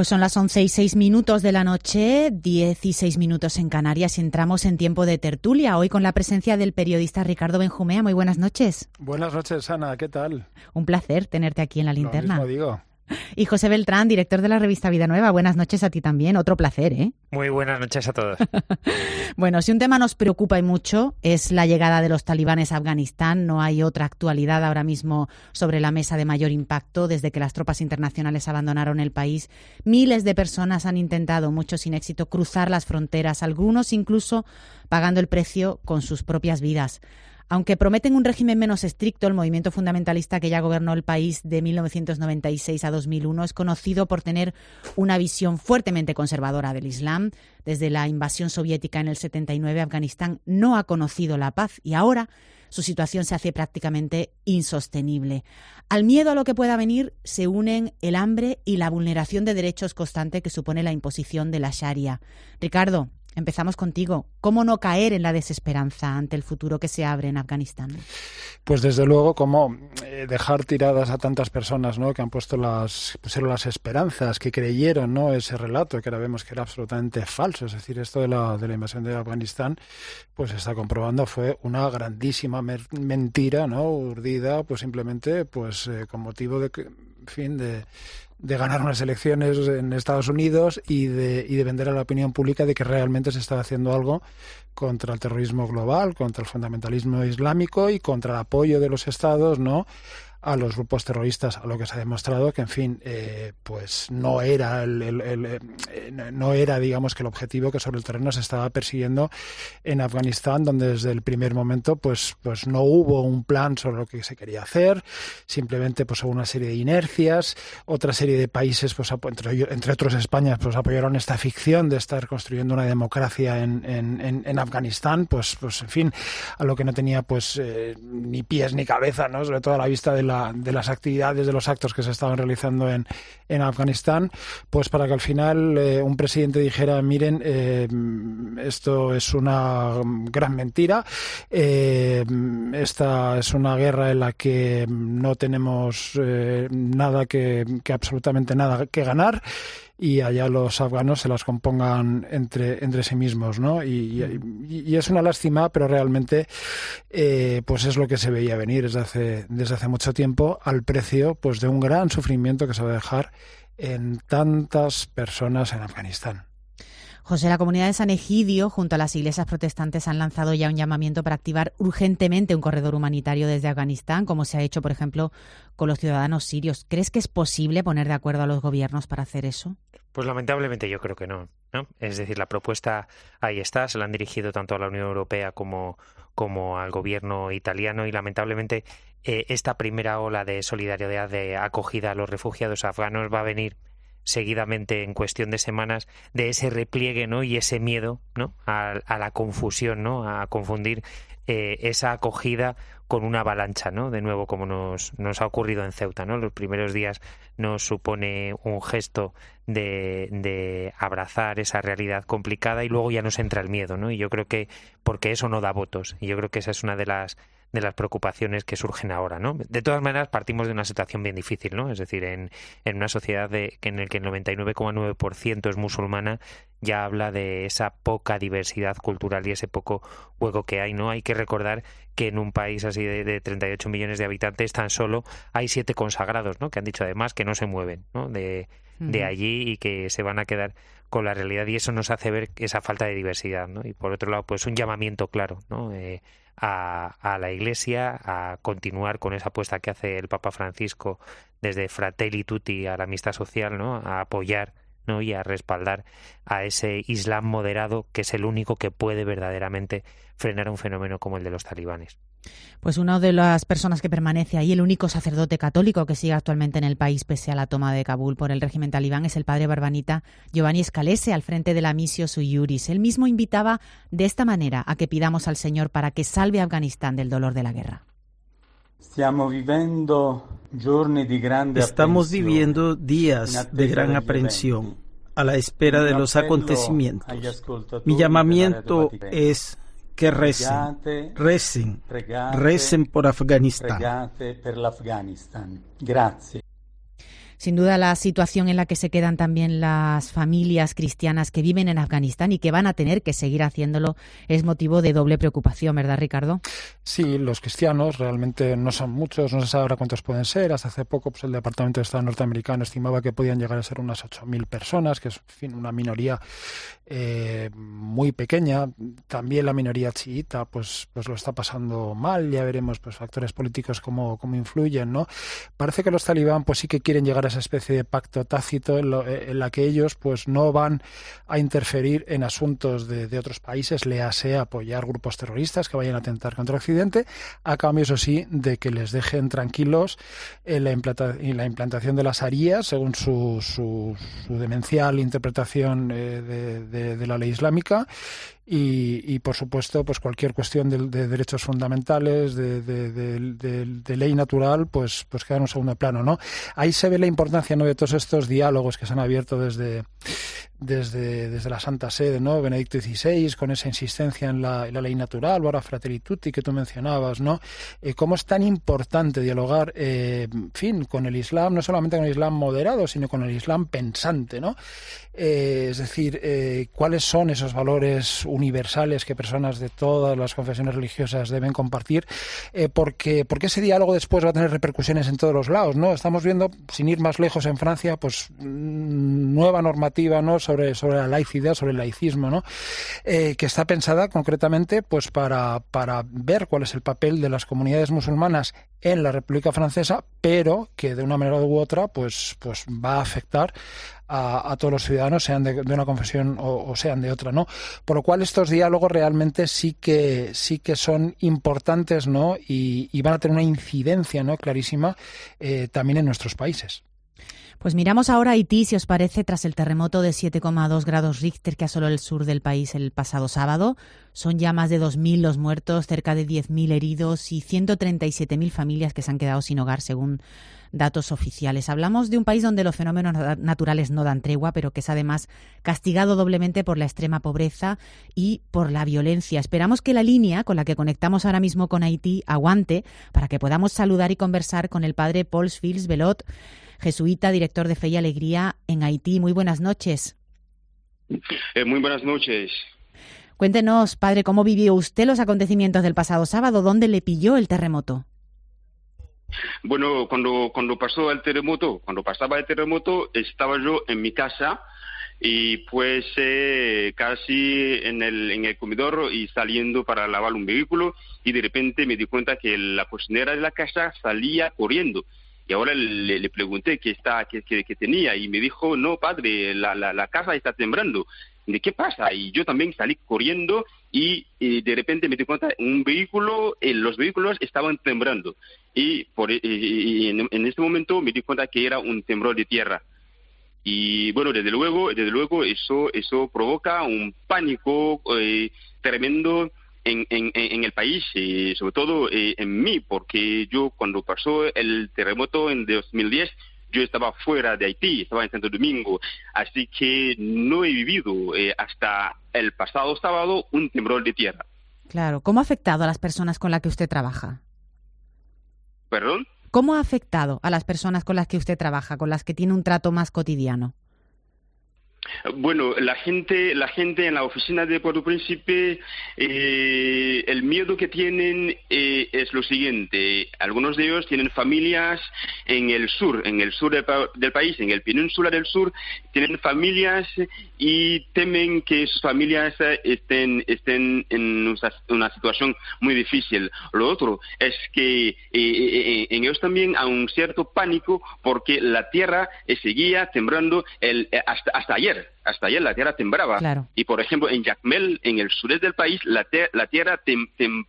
Pues son las 11 y 6 minutos de la noche, 16 minutos en Canarias y entramos en tiempo de tertulia, hoy con la presencia del periodista Ricardo Benjumea. Muy buenas noches. Buenas noches, Ana, ¿qué tal? Un placer tenerte aquí en la linterna. Lo mismo digo. Y José Beltrán, director de la revista Vida Nueva. Buenas noches a ti también. Otro placer, ¿eh? Muy buenas noches a todos. bueno, si un tema nos preocupa y mucho es la llegada de los talibanes a Afganistán. No hay otra actualidad ahora mismo sobre la mesa de mayor impacto. Desde que las tropas internacionales abandonaron el país, miles de personas han intentado, muchos sin éxito, cruzar las fronteras, algunos incluso pagando el precio con sus propias vidas. Aunque prometen un régimen menos estricto, el movimiento fundamentalista que ya gobernó el país de 1996 a 2001 es conocido por tener una visión fuertemente conservadora del Islam. Desde la invasión soviética en el 79, Afganistán no ha conocido la paz y ahora su situación se hace prácticamente insostenible. Al miedo a lo que pueda venir se unen el hambre y la vulneración de derechos constante que supone la imposición de la Sharia. Ricardo, Empezamos contigo. ¿Cómo no caer en la desesperanza ante el futuro que se abre en Afganistán? Pues desde luego, cómo eh, dejar tiradas a tantas personas ¿no? que han puesto las, pusieron las esperanzas, que creyeron ¿no? ese relato, que ahora vemos que era absolutamente falso. Es decir, esto de la, de la invasión de Afganistán, pues se está comprobando, fue una grandísima mentira, ¿no? urdida, pues simplemente pues eh, con motivo de, en fin, de de ganar unas elecciones en Estados Unidos y de, y de vender a la opinión pública de que realmente se estaba haciendo algo contra el terrorismo global, contra el fundamentalismo islámico y contra el apoyo de los estados, ¿no? A los grupos terroristas, a lo que se ha demostrado que, en fin, eh, pues no era el, eh, no era, digamos, que el objetivo que sobre el terreno se estaba persiguiendo en Afganistán, donde desde el primer momento, pues, pues no hubo un plan sobre lo que se quería hacer, simplemente, pues hubo una serie de inercias, otra serie de países, pues entre, entre otros España, pues apoyaron esta ficción de estar construyendo una democracia en, en, en Afganistán, pues, pues en fin, a lo que no tenía, pues eh, ni pies ni cabeza, ¿no? Sobre todo a la vista del de las actividades, de los actos que se estaban realizando en, en Afganistán, pues para que al final eh, un presidente dijera, miren, eh, esto es una gran mentira, eh, esta es una guerra en la que no tenemos nada que, que absolutamente nada que ganar y allá los afganos se las compongan entre, entre sí mismos, ¿no? Y, es una lástima, pero realmente eh, pues es lo que se veía venir desde hace, desde hace mucho tiempo al precio pues de un gran sufrimiento que se va a dejar en tantas personas en Afganistán. José, la comunidad de San Egidio, junto a las iglesias protestantes, han lanzado ya un llamamiento para activar urgentemente un corredor humanitario desde Afganistán, como se ha hecho, por ejemplo, con los ciudadanos sirios. ¿Crees que es posible poner de acuerdo a los gobiernos para hacer eso? Pues lamentablemente yo creo que no. Es decir, la propuesta ahí está, se la han dirigido tanto a la Unión Europea como, como al gobierno italiano y lamentablemente eh, esta primera ola de solidaridad de acogida a los refugiados afganos va a venir seguidamente en cuestión de semanas de ese repliegue no y ese miedo no a, la confusión no a confundir eh, esa acogida con una avalancha no de nuevo como nos, nos ha ocurrido en Ceuta no los primeros días nos supone un gesto de, de abrazar esa realidad complicada y luego ya nos entra el miedo no y yo creo que porque eso no da votos y yo creo que esa es una de las de las preocupaciones que surgen ahora, ¿no? De todas maneras, partimos de una situación bien difícil, ¿no? Es decir, en, en una sociedad de, en la que el 99,9% es musulmana, ya habla de esa poca diversidad cultural y ese poco juego que hay, ¿no? Hay que recordar que en un país así de, de 38 millones de habitantes tan solo hay siete consagrados, ¿no? Que han dicho además que no se mueven, ¿no? De, de allí y que se van a quedar con la realidad y eso nos hace ver esa falta de diversidad, ¿no? Y por otro lado, pues un llamamiento claro, ¿no? Eh, a, a, la Iglesia a continuar con esa apuesta que hace el Papa Francisco desde Fratelli Tutti a la amistad social, ¿no? A apoyar ¿no? y a respaldar a ese Islam moderado que es el único que puede verdaderamente frenar un fenómeno como el de los talibanes. Pues una de las personas que permanece ahí, el único sacerdote católico que sigue actualmente en el país pese a la toma de Kabul por el régimen talibán, es el padre barbanita Giovanni Scalese al frente de la Misio Suyuris. Él mismo invitaba de esta manera a que pidamos al Señor para que salve a Afganistán del dolor de la guerra. Estamos viviendo días de gran aprensión a la espera de los acontecimientos. Mi llamamiento es que recen, recen, recen por Afganistán. Gracias. Sin duda, la situación en la que se quedan también las familias cristianas que viven en Afganistán y que van a tener que seguir haciéndolo es motivo de doble preocupación, ¿verdad, Ricardo? Sí, los cristianos realmente no son muchos, no se sabe ahora cuántos pueden ser. Hasta hace poco pues, el Departamento de Estado norteamericano estimaba que podían llegar a ser unas 8.000 personas, que es una minoría eh, muy pequeña. También la minoría chiita pues, pues lo está pasando mal. Ya veremos pues, factores políticos cómo, cómo influyen. ¿no? Parece que los talibán pues, sí que quieren llegar a esa especie de pacto tácito en, la que ellos pues no van a interferir en asuntos de, otros países, le hace apoyar grupos terroristas que vayan a atentar contra Occidente, a cambio, eso sí, de que les dejen tranquilos en la, la implantación de las harías, según su, su, demencial interpretación eh, de la ley islámica, y, por supuesto pues cualquier cuestión de, derechos fundamentales de, ley natural pues pues queda en un segundo plano no ahí se ve la importancia no de todos estos diálogos que se han abierto desde desde, desde la Santa Sede, ¿no? Benedicto XVI, con esa insistencia en la, ley natural, ahora Fratelli Tutti que tú mencionabas, ¿no? Eh, cómo es tan importante dialogar, eh, en fin, con el Islam, no solamente con el Islam moderado, sino con el Islam pensante, ¿no? Eh, es decir, cuáles son esos valores universales que personas de todas las confesiones religiosas deben compartir, porque, porque ese diálogo después va a tener repercusiones en todos los lados, ¿no? Estamos viendo, sin ir más lejos en Francia, pues mm, nueva normativa, ¿no? Sobre, sobre la laicidad, sobre el laicismo, ¿no? Eh, que está pensada concretamente pues para, para ver cuál es el papel de las comunidades musulmanas en la República Francesa, pero que de una manera u otra pues, pues va a afectar a, todos los ciudadanos, sean de, una confesión o, sean de otra, ¿no? Por lo cual estos diálogos realmente sí que sí que son importantes, ¿no? Y, van a tener una incidencia, ¿no? Clarísima eh, también en nuestros países. Pues miramos ahora Haití, si os parece, tras el terremoto de 7,2 grados Richter que asoló el sur del país el pasado sábado. Son ya más de 2.000 los muertos, cerca de 10.000 heridos y 137.000 familias que se han quedado sin hogar, según datos oficiales. Hablamos de un país donde los fenómenos naturales no dan tregua, pero que es además castigado doblemente por la extrema pobreza y por la violencia. Esperamos que la línea con la que conectamos ahora mismo con Haití aguante para que podamos saludar y conversar con el padre Paul Fils Belot jesuita, director de Fe y Alegría en Haití. Muy buenas noches. Eh, muy buenas noches. Cuéntenos, padre, ¿cómo vivió usted los acontecimientos del pasado sábado? ¿Dónde le pilló el terremoto? Bueno, cuando, cuando pasó el terremoto, cuando pasaba el terremoto, estaba yo en mi casa y pues eh, casi en el, en el comedor y saliendo para lavar un vehículo y de repente me di cuenta que la cocinera de la casa salía corriendo y ahora le, pregunté qué, está, qué, tenía y me dijo, no, padre, la, la, casa está temblando. ¿De qué pasa? Y yo también salí corriendo y, de repente me di cuenta, un vehículo, eh, los vehículos estaban temblando. Y, por, en, en, este momento me di cuenta que era un temblor de tierra. Y bueno, desde luego, desde luego eso, eso provoca un pánico eh, tremendo en, en, en el país, y sobre todo eh, en mí, porque yo cuando pasó el terremoto en 2010, yo estaba fuera de Haití, estaba en Santo Domingo, así que no he vivido eh, hasta el pasado sábado un temblor de tierra. Claro. ¿Cómo ha afectado a las personas con las que usted trabaja? ¿Perdón? ¿Cómo ha afectado a las personas con las que usted trabaja, con las que tiene un trato más cotidiano? Bueno, la gente, la gente en la oficina de Puerto Príncipe, eh, el miedo que tienen eh, es lo siguiente. Algunos de ellos tienen familias en el sur, en el sur del, país, en el península del sur, tienen familias y temen que sus familias estén, estén en una, situación muy difícil. Lo otro es que eh, en ellos también hay un cierto pánico porque la tierra seguía temblando hasta ayer hasta ayer la tierra tembraba. Y por ejemplo, en Jacmel, en el sureste del país, la, tierra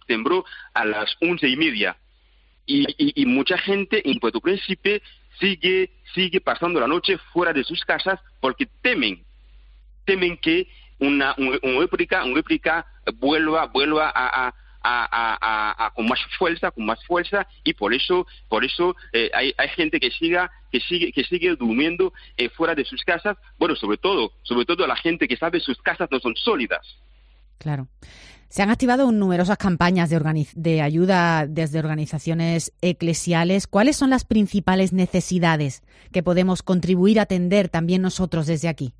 tembró a las once y media. Y, mucha gente en Puerto Príncipe sigue, sigue pasando la noche fuera de sus casas porque temen, temen que una, una réplica, una réplica vuelva, vuelva a, a, con más fuerza, con más fuerza y por eso, por eso eh, hay, hay, gente que siga, que sigue, que sigue durmiendo eh, fuera de sus casas. Bueno, sobre todo, sobre todo la gente que sabe sus casas no son sólidas. Claro. Se han activado numerosas campañas de ayuda desde organizaciones eclesiales. ¿Cuáles son las principales necesidades que podemos contribuir a atender también nosotros desde aquí?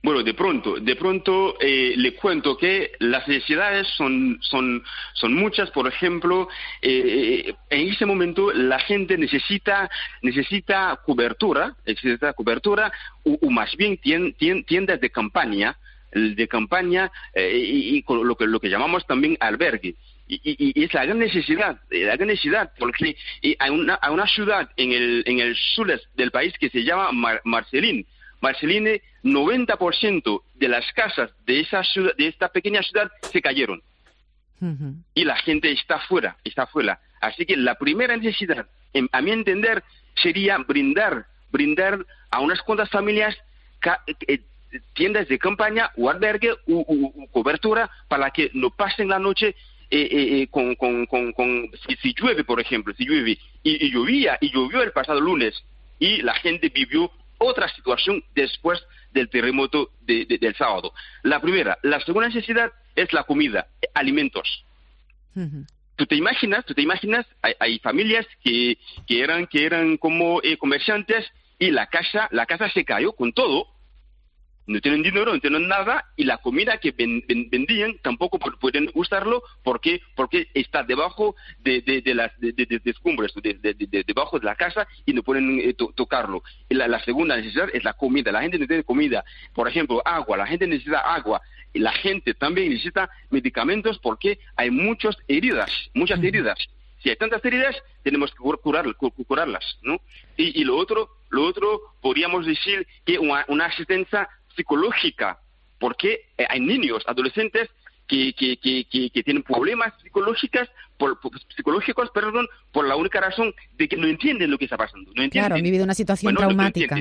Bueno, de pronto, de pronto eh, le cuento que las necesidades son, son, son muchas. Por ejemplo, eh, en ese momento la gente necesita, necesita cobertura, necesita cobertura, o, más bien tiendas de campaña, de campaña eh, y, lo que lo que llamamos también albergue. Y, es la gran necesidad, la gran necesidad, porque hay una, hay una ciudad en el, en el sur del país que se llama Marcelín Marceline, 90% de las casas de, esa ciudad, de esta pequeña ciudad se cayeron. Y la gente está fuera, está fuera. Así que la primera necesidad, a mi entender, sería brindar, brindar a unas cuantas familias eh, tiendas de campaña o albergue o, cobertura para que no pasen la noche eh, eh, con, con, con, si, llueve, por ejemplo, si llueve, y, y, llovía, y llovió el pasado lunes, y la gente vivió otra situación después del terremoto del sábado. La primera, la segunda necesidad es la comida, alimentos. Tú te imaginas, tú te imaginas, hay, familias que, que, eran que eran como eh, comerciantes y la casa la casa se cayó con todo no tienen dinero, no tienen nada y la comida que vendían tampoco pueden usarlo porque porque está debajo de, de, las de, de, escumbres, debajo de la casa y no pueden eh, tocarlo. la, la, segunda necesidad es la comida. La gente no tiene comida. Por ejemplo, agua. La gente necesita agua. Y la gente también necesita medicamentos porque hay muchas heridas, muchas heridas. Si hay tantas heridas, tenemos que curar, curarlas, ¿no? Y, y, lo otro, lo otro podríamos decir que una, una asistencia psicológica, porque eh, hay niños, adolescentes que, que, que, tienen problemas psicológicos, por, psicológicos, perdón, por la única razón de que no entienden lo que está pasando. No claro, han vivido una situación traumática.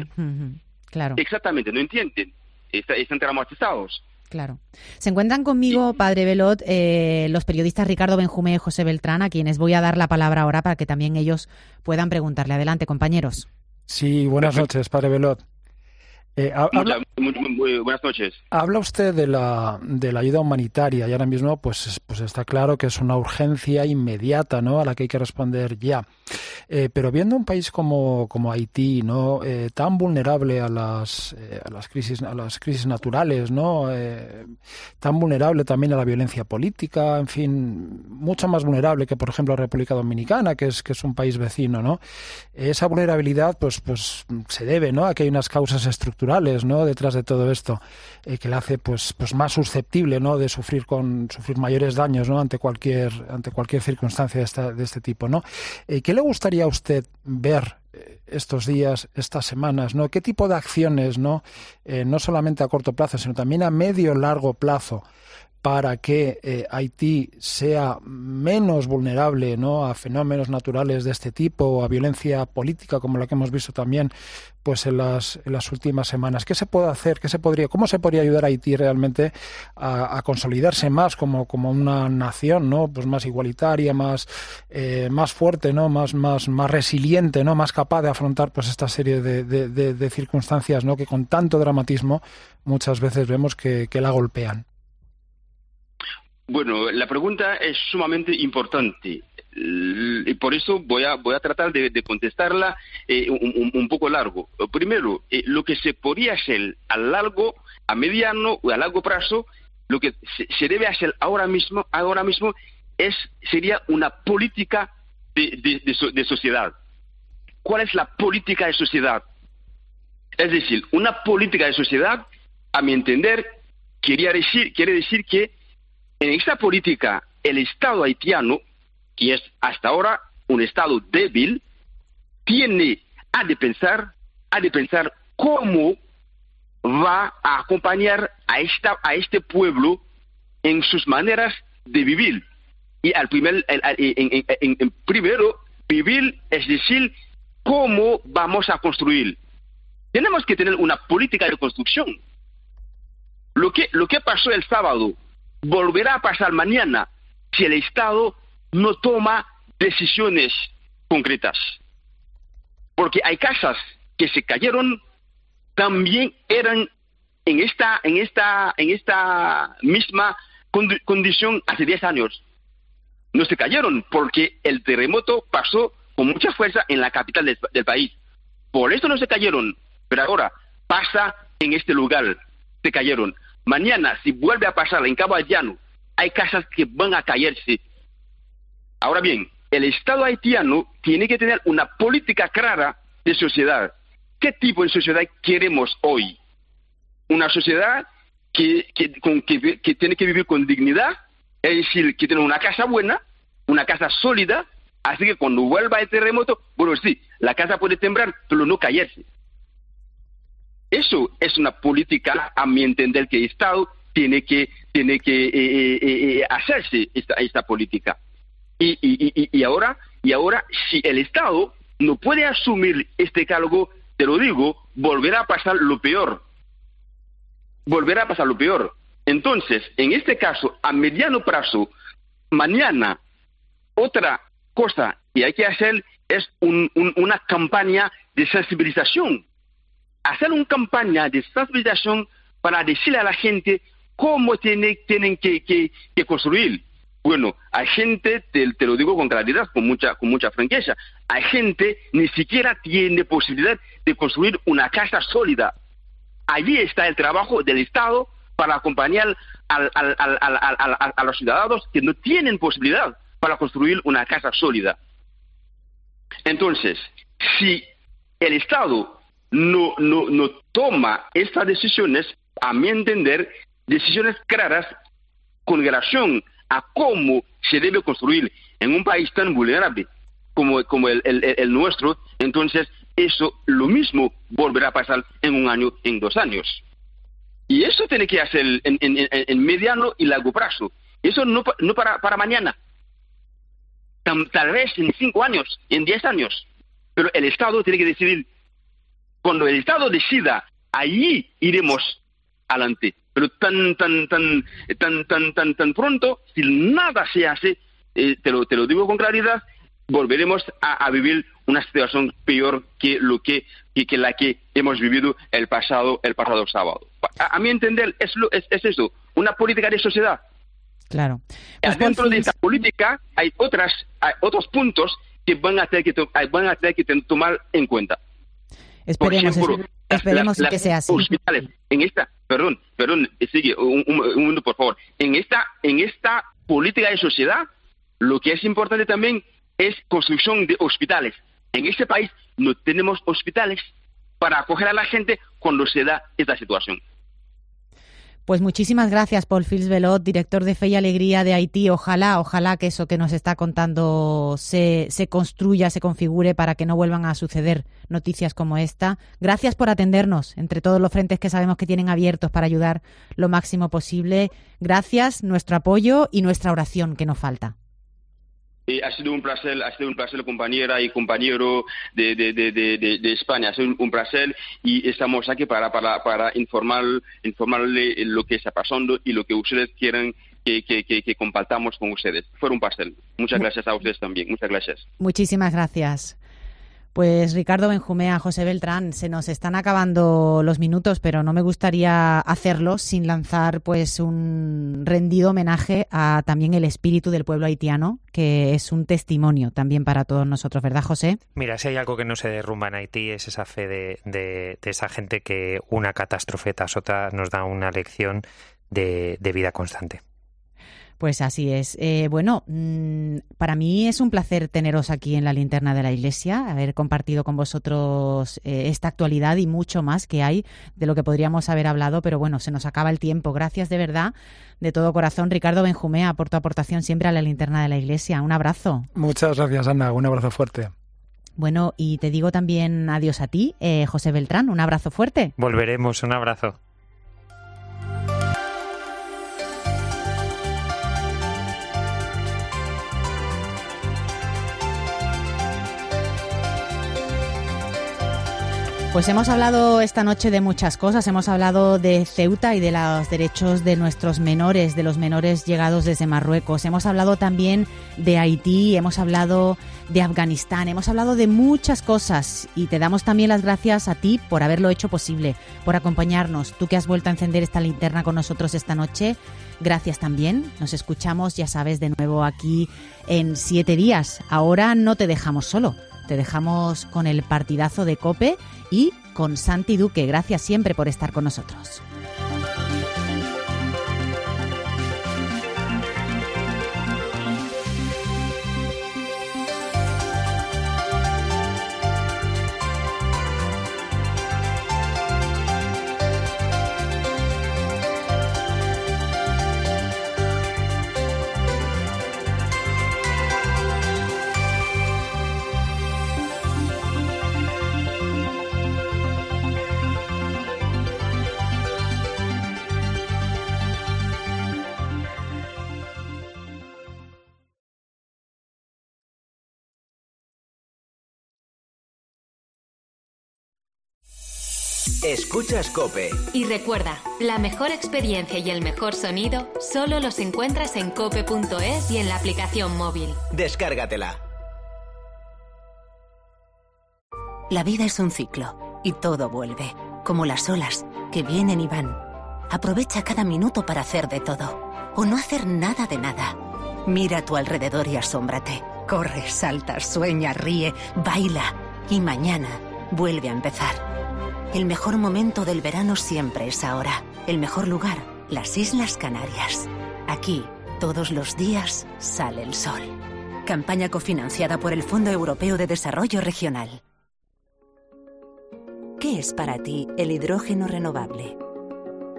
claro. Exactamente, no entienden. están traumatizados. Claro. Se encuentran conmigo, padre Velot, eh, los periodistas Ricardo Benjumé y José Beltrán, a quienes voy a dar la palabra ahora para que también ellos puedan preguntarle. Adelante, compañeros. Sí, buenas noches, padre Velot. Eh, habla, buenas noches. Habla usted de la, de la ayuda humanitaria y ahora mismo pues, pues está claro que es una urgencia inmediata ¿no? a la que hay que responder ya. Eh, pero viendo un país como, como Haití, ¿no? Eh, tan vulnerable a las, a las crisis, a las crisis naturales, ¿no? tan vulnerable también a la violencia política, en fin, mucho más vulnerable que por ejemplo la República Dominicana, que es, que es un país vecino, ¿no? Esa vulnerabilidad pues, pues se debe ¿no? a que hay unas causas estructurales detrás de todo esto eh, que le hace pues pues más susceptible ¿no? de sufrir con sufrir mayores daños ante cualquier ante cualquier circunstancia de, esta, de este tipo. Eh, ¿qué le gustaría a usted ver eh, estos días, estas semanas, ¿no? ¿Qué tipo de acciones, ¿no? no solamente a corto plazo, sino también a medio largo plazo para que eh, Haití sea menos vulnerable ¿no? a fenómenos naturales de este tipo a violencia política como la que hemos visto también pues en las, en las últimas semanas. ¿Qué se puede hacer? ¿Qué se podría, ¿Cómo se podría ayudar a Haití realmente a, consolidarse más como, una nación ¿no? pues más igualitaria, más, eh, fuerte, ¿no? más, resiliente, ¿no? más capaz de afrontar pues esta serie de, circunstancias ¿no? que con tanto dramatismo muchas veces vemos que la golpean? Bueno, la pregunta es sumamente importante y por eso voy a, voy a tratar de, contestarla eh, un, poco largo. Primero, eh, lo que se podría hacer a largo, a mediano o a largo plazo, lo que se, debe hacer ahora mismo, ahora mismo es, sería una política de, de sociedad. ¿Cuál es la política de sociedad? Es decir, una política de sociedad, a mi entender, quería decir, quiere decir que en esta política el Estado haitiano que es hasta ahora un Estado débil, tiene, ha de pensar, ha de pensar cómo va a acompañar a, esta, a este pueblo en sus maneras de vivir. Y al primer, en, primero, vivir, es decir, cómo vamos a construir. Tenemos que tener una política de construcción. Lo que, lo que pasó el sábado volverá a pasar mañana si el Estado no toma decisiones concretas. Porque hay casas que se cayeron, también eran en esta, en esta, en esta misma condición hace 10 años. No se cayeron porque el terremoto pasó con mucha fuerza en la capital del, país. Por eso no se cayeron, pero ahora pasa en este lugar, se cayeron. Mañana, si vuelve a pasar en Cabo Llano, hay casas que van a caerse Ahora bien, el Estado haitiano tiene que tener una política clara de sociedad. ¿Qué tipo de sociedad queremos hoy? Una sociedad que, tiene que vivir con dignidad, es decir, que tiene una casa buena, una casa sólida, así que cuando vuelva el terremoto, bueno, sí, la casa puede temblar, pero no caerse. Eso es una política, a mi entender, que el Estado tiene que, tiene que eh, eh, eh, hacerse esta política. Y, y, y, ahora, y ahora, si el Estado no puede asumir este cargo, te lo digo, volverá a pasar lo peor. Volverá a pasar lo peor. Entonces, en este caso, a mediano plazo, mañana, otra cosa que hay que hacer es una campaña de sensibilización. Hacer una campaña de sensibilización para decirle a la gente cómo tiene, tienen que, que construir. Bueno, hay gente, te, lo digo con claridad, con mucha, con mucha franqueza, hay gente ni siquiera tiene posibilidad de construir una casa sólida. Allí está el trabajo del Estado para acompañar a los ciudadanos que no tienen posibilidad para construir una casa sólida. Entonces, si el Estado no, no, toma estas decisiones, a mi entender, decisiones claras con relación a cómo se debe construir en un país tan vulnerable como, como el, el, nuestro, entonces eso lo mismo volverá a pasar en un año, en dos años. Y eso tiene que hacer en, en, en mediano y largo plazo. Eso no, no para, para mañana. Tal, vez en cinco años, en diez años. Pero el Estado tiene que decidir. Cuando el Estado decida, allí iremos adelante pero tan, tan, tan, tan, tan, tan, tan pronto, si nada se hace, eh, te, lo, te lo digo con claridad, volveremos a, vivir una situación peor que lo que, que, la que hemos vivido el pasado, el pasado sábado. A, mi entender, es, es, es eso, una política de sociedad. Claro. Pues dentro de esta política hay otras hay otros puntos que van a tener que, van a tener que tomar en cuenta. Esperemos, esperemos que sea así. Hospitales, en esta, perdón, perdón, sigue un, un, por favor. En esta, en esta política de sociedad, lo que es importante también es construcción de hospitales. En este país no tenemos hospitales para acoger a la gente cuando se da esta situación. Pues muchísimas gracias, Paul Fils Velot, director de Fe y Alegría de Haití. Ojalá, ojalá que eso que nos está contando se, se construya, se configure para que no vuelvan a suceder noticias como esta. Gracias por atendernos entre todos los frentes que sabemos que tienen abiertos para ayudar lo máximo posible. Gracias, nuestro apoyo y nuestra oración que nos falta ha sido un placer, ha sido un placer compañera y compañero de, de, de, de, España, ha sido un, placer y estamos aquí para, para, para informar, informarle lo que está pasando y lo que ustedes quieran que, que, que, compartamos con ustedes. Fue un placer. Muchas gracias a ustedes también. Muchas gracias. Muchísimas gracias. Pues Ricardo Benjumea, José Beltrán, se nos están acabando los minutos, pero no me gustaría hacerlo sin lanzar pues un rendido homenaje a también el espíritu del pueblo haitiano, que es un testimonio también para todos nosotros, ¿verdad, José? Mira, si hay algo que no se derrumba en Haití es esa fe de, de esa gente que una catástrofe tras otra nos da una lección de, de vida constante. Pues así es. Eh, bueno, mm, para mí es un placer teneros aquí en la linterna de la iglesia, haber compartido con vosotros eh, esta actualidad y mucho más que hay de lo que podríamos haber hablado, pero bueno, se nos acaba el tiempo. Gracias de verdad, de todo corazón, Ricardo Benjumea, por tu aportación siempre a la linterna de la iglesia. Un abrazo. Muchas gracias, Ana. Un abrazo fuerte. Bueno, y te digo también adiós a ti, eh, José Beltrán. Un abrazo fuerte. Volveremos. Un abrazo. Pues hemos hablado esta noche de muchas cosas. Hemos hablado de Ceuta y de los derechos de nuestros menores, de los menores llegados desde Marruecos. Hemos hablado también de Haití, hemos hablado de Afganistán, hemos hablado de muchas cosas y te damos también las gracias a ti por haberlo hecho posible, por acompañarnos. Tú que has vuelto a encender esta linterna con nosotros esta noche. Gracias también. Nos escuchamos, ya sabes, de nuevo aquí en siete días. Ahora no te dejamos solo. Te dejamos con el partidazo de Cope y con Santi Duque. Gracias siempre por estar con nosotros. Escuchas Cope. Y recuerda, la mejor experiencia y el mejor sonido solo los encuentras en cope.es y en la aplicación móvil. Descárgatela. La vida es un ciclo y todo vuelve, como las olas que vienen y van. Aprovecha cada minuto para hacer de todo o no hacer nada de nada. Mira a tu alrededor y asómbrate. Corre, salta, sueña, ríe, baila y mañana vuelve a empezar. El mejor momento del verano siempre es ahora. El mejor lugar, las Islas Canarias. Aquí, todos los días, sale el sol. Campaña cofinanciada por el Fondo Europeo de Desarrollo Regional. ¿Qué es para ti el hidrógeno renovable?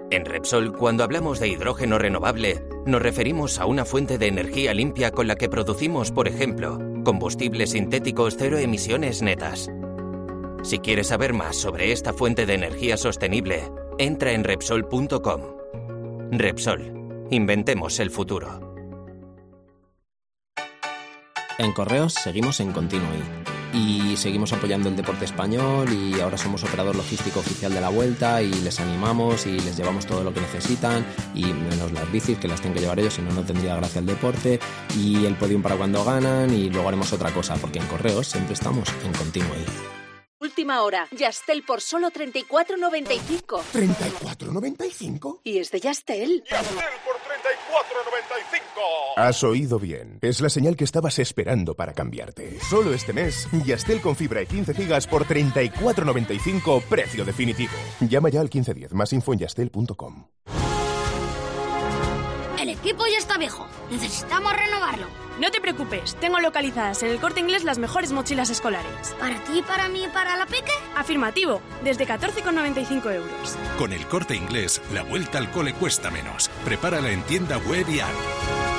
En Repsol, cuando hablamos de hidrógeno renovable, nos referimos a una fuente de energía limpia con la que producimos, por ejemplo, combustibles sintéticos cero emisiones netas si quieres saber más sobre esta fuente de energía sostenible, entra en Repsol.com. Repsol, inventemos el futuro. En Correos seguimos en Continuo y seguimos apoyando el deporte español y ahora somos operador logístico oficial de la vuelta y les animamos y les llevamos todo lo que necesitan y menos las bicis que las tienen que llevar ellos, si no, no tendría gracia el deporte y el podium para cuando ganan y luego haremos otra cosa porque en Correos siempre estamos en Continuo Última hora. Yastel por solo 34.95. ¿34.95? Y es de Yastel. Yastel por 34.95. Has oído bien. Es la señal que estabas esperando para cambiarte. Solo este mes, Yastel con fibra y 15 gigas por 34.95, precio definitivo. Llama ya al 1510. Más info en yastel.com. Equipo ya está viejo. Necesitamos renovarlo. No te preocupes, tengo localizadas en el corte inglés las mejores mochilas escolares. ¿Para ti, para mí y para la peque? Afirmativo, desde 14,95 euros. Con el corte inglés, la vuelta al cole cuesta menos. Prepárala en tienda web y app.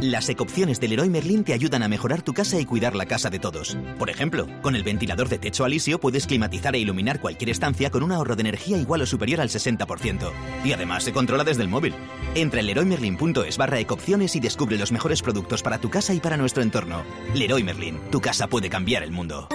Las ecopciones del Leroy Merlin te ayudan a mejorar tu casa y cuidar la casa de todos. Por ejemplo, con el ventilador de techo alisio puedes climatizar e iluminar cualquier estancia con un ahorro de energía igual o superior al 60%. Y además se controla desde el móvil. Entra en leroymerlin.es barra ecopciones y descubre los mejores productos para tu casa y para nuestro entorno. Leroy Merlin, tu casa puede cambiar el mundo.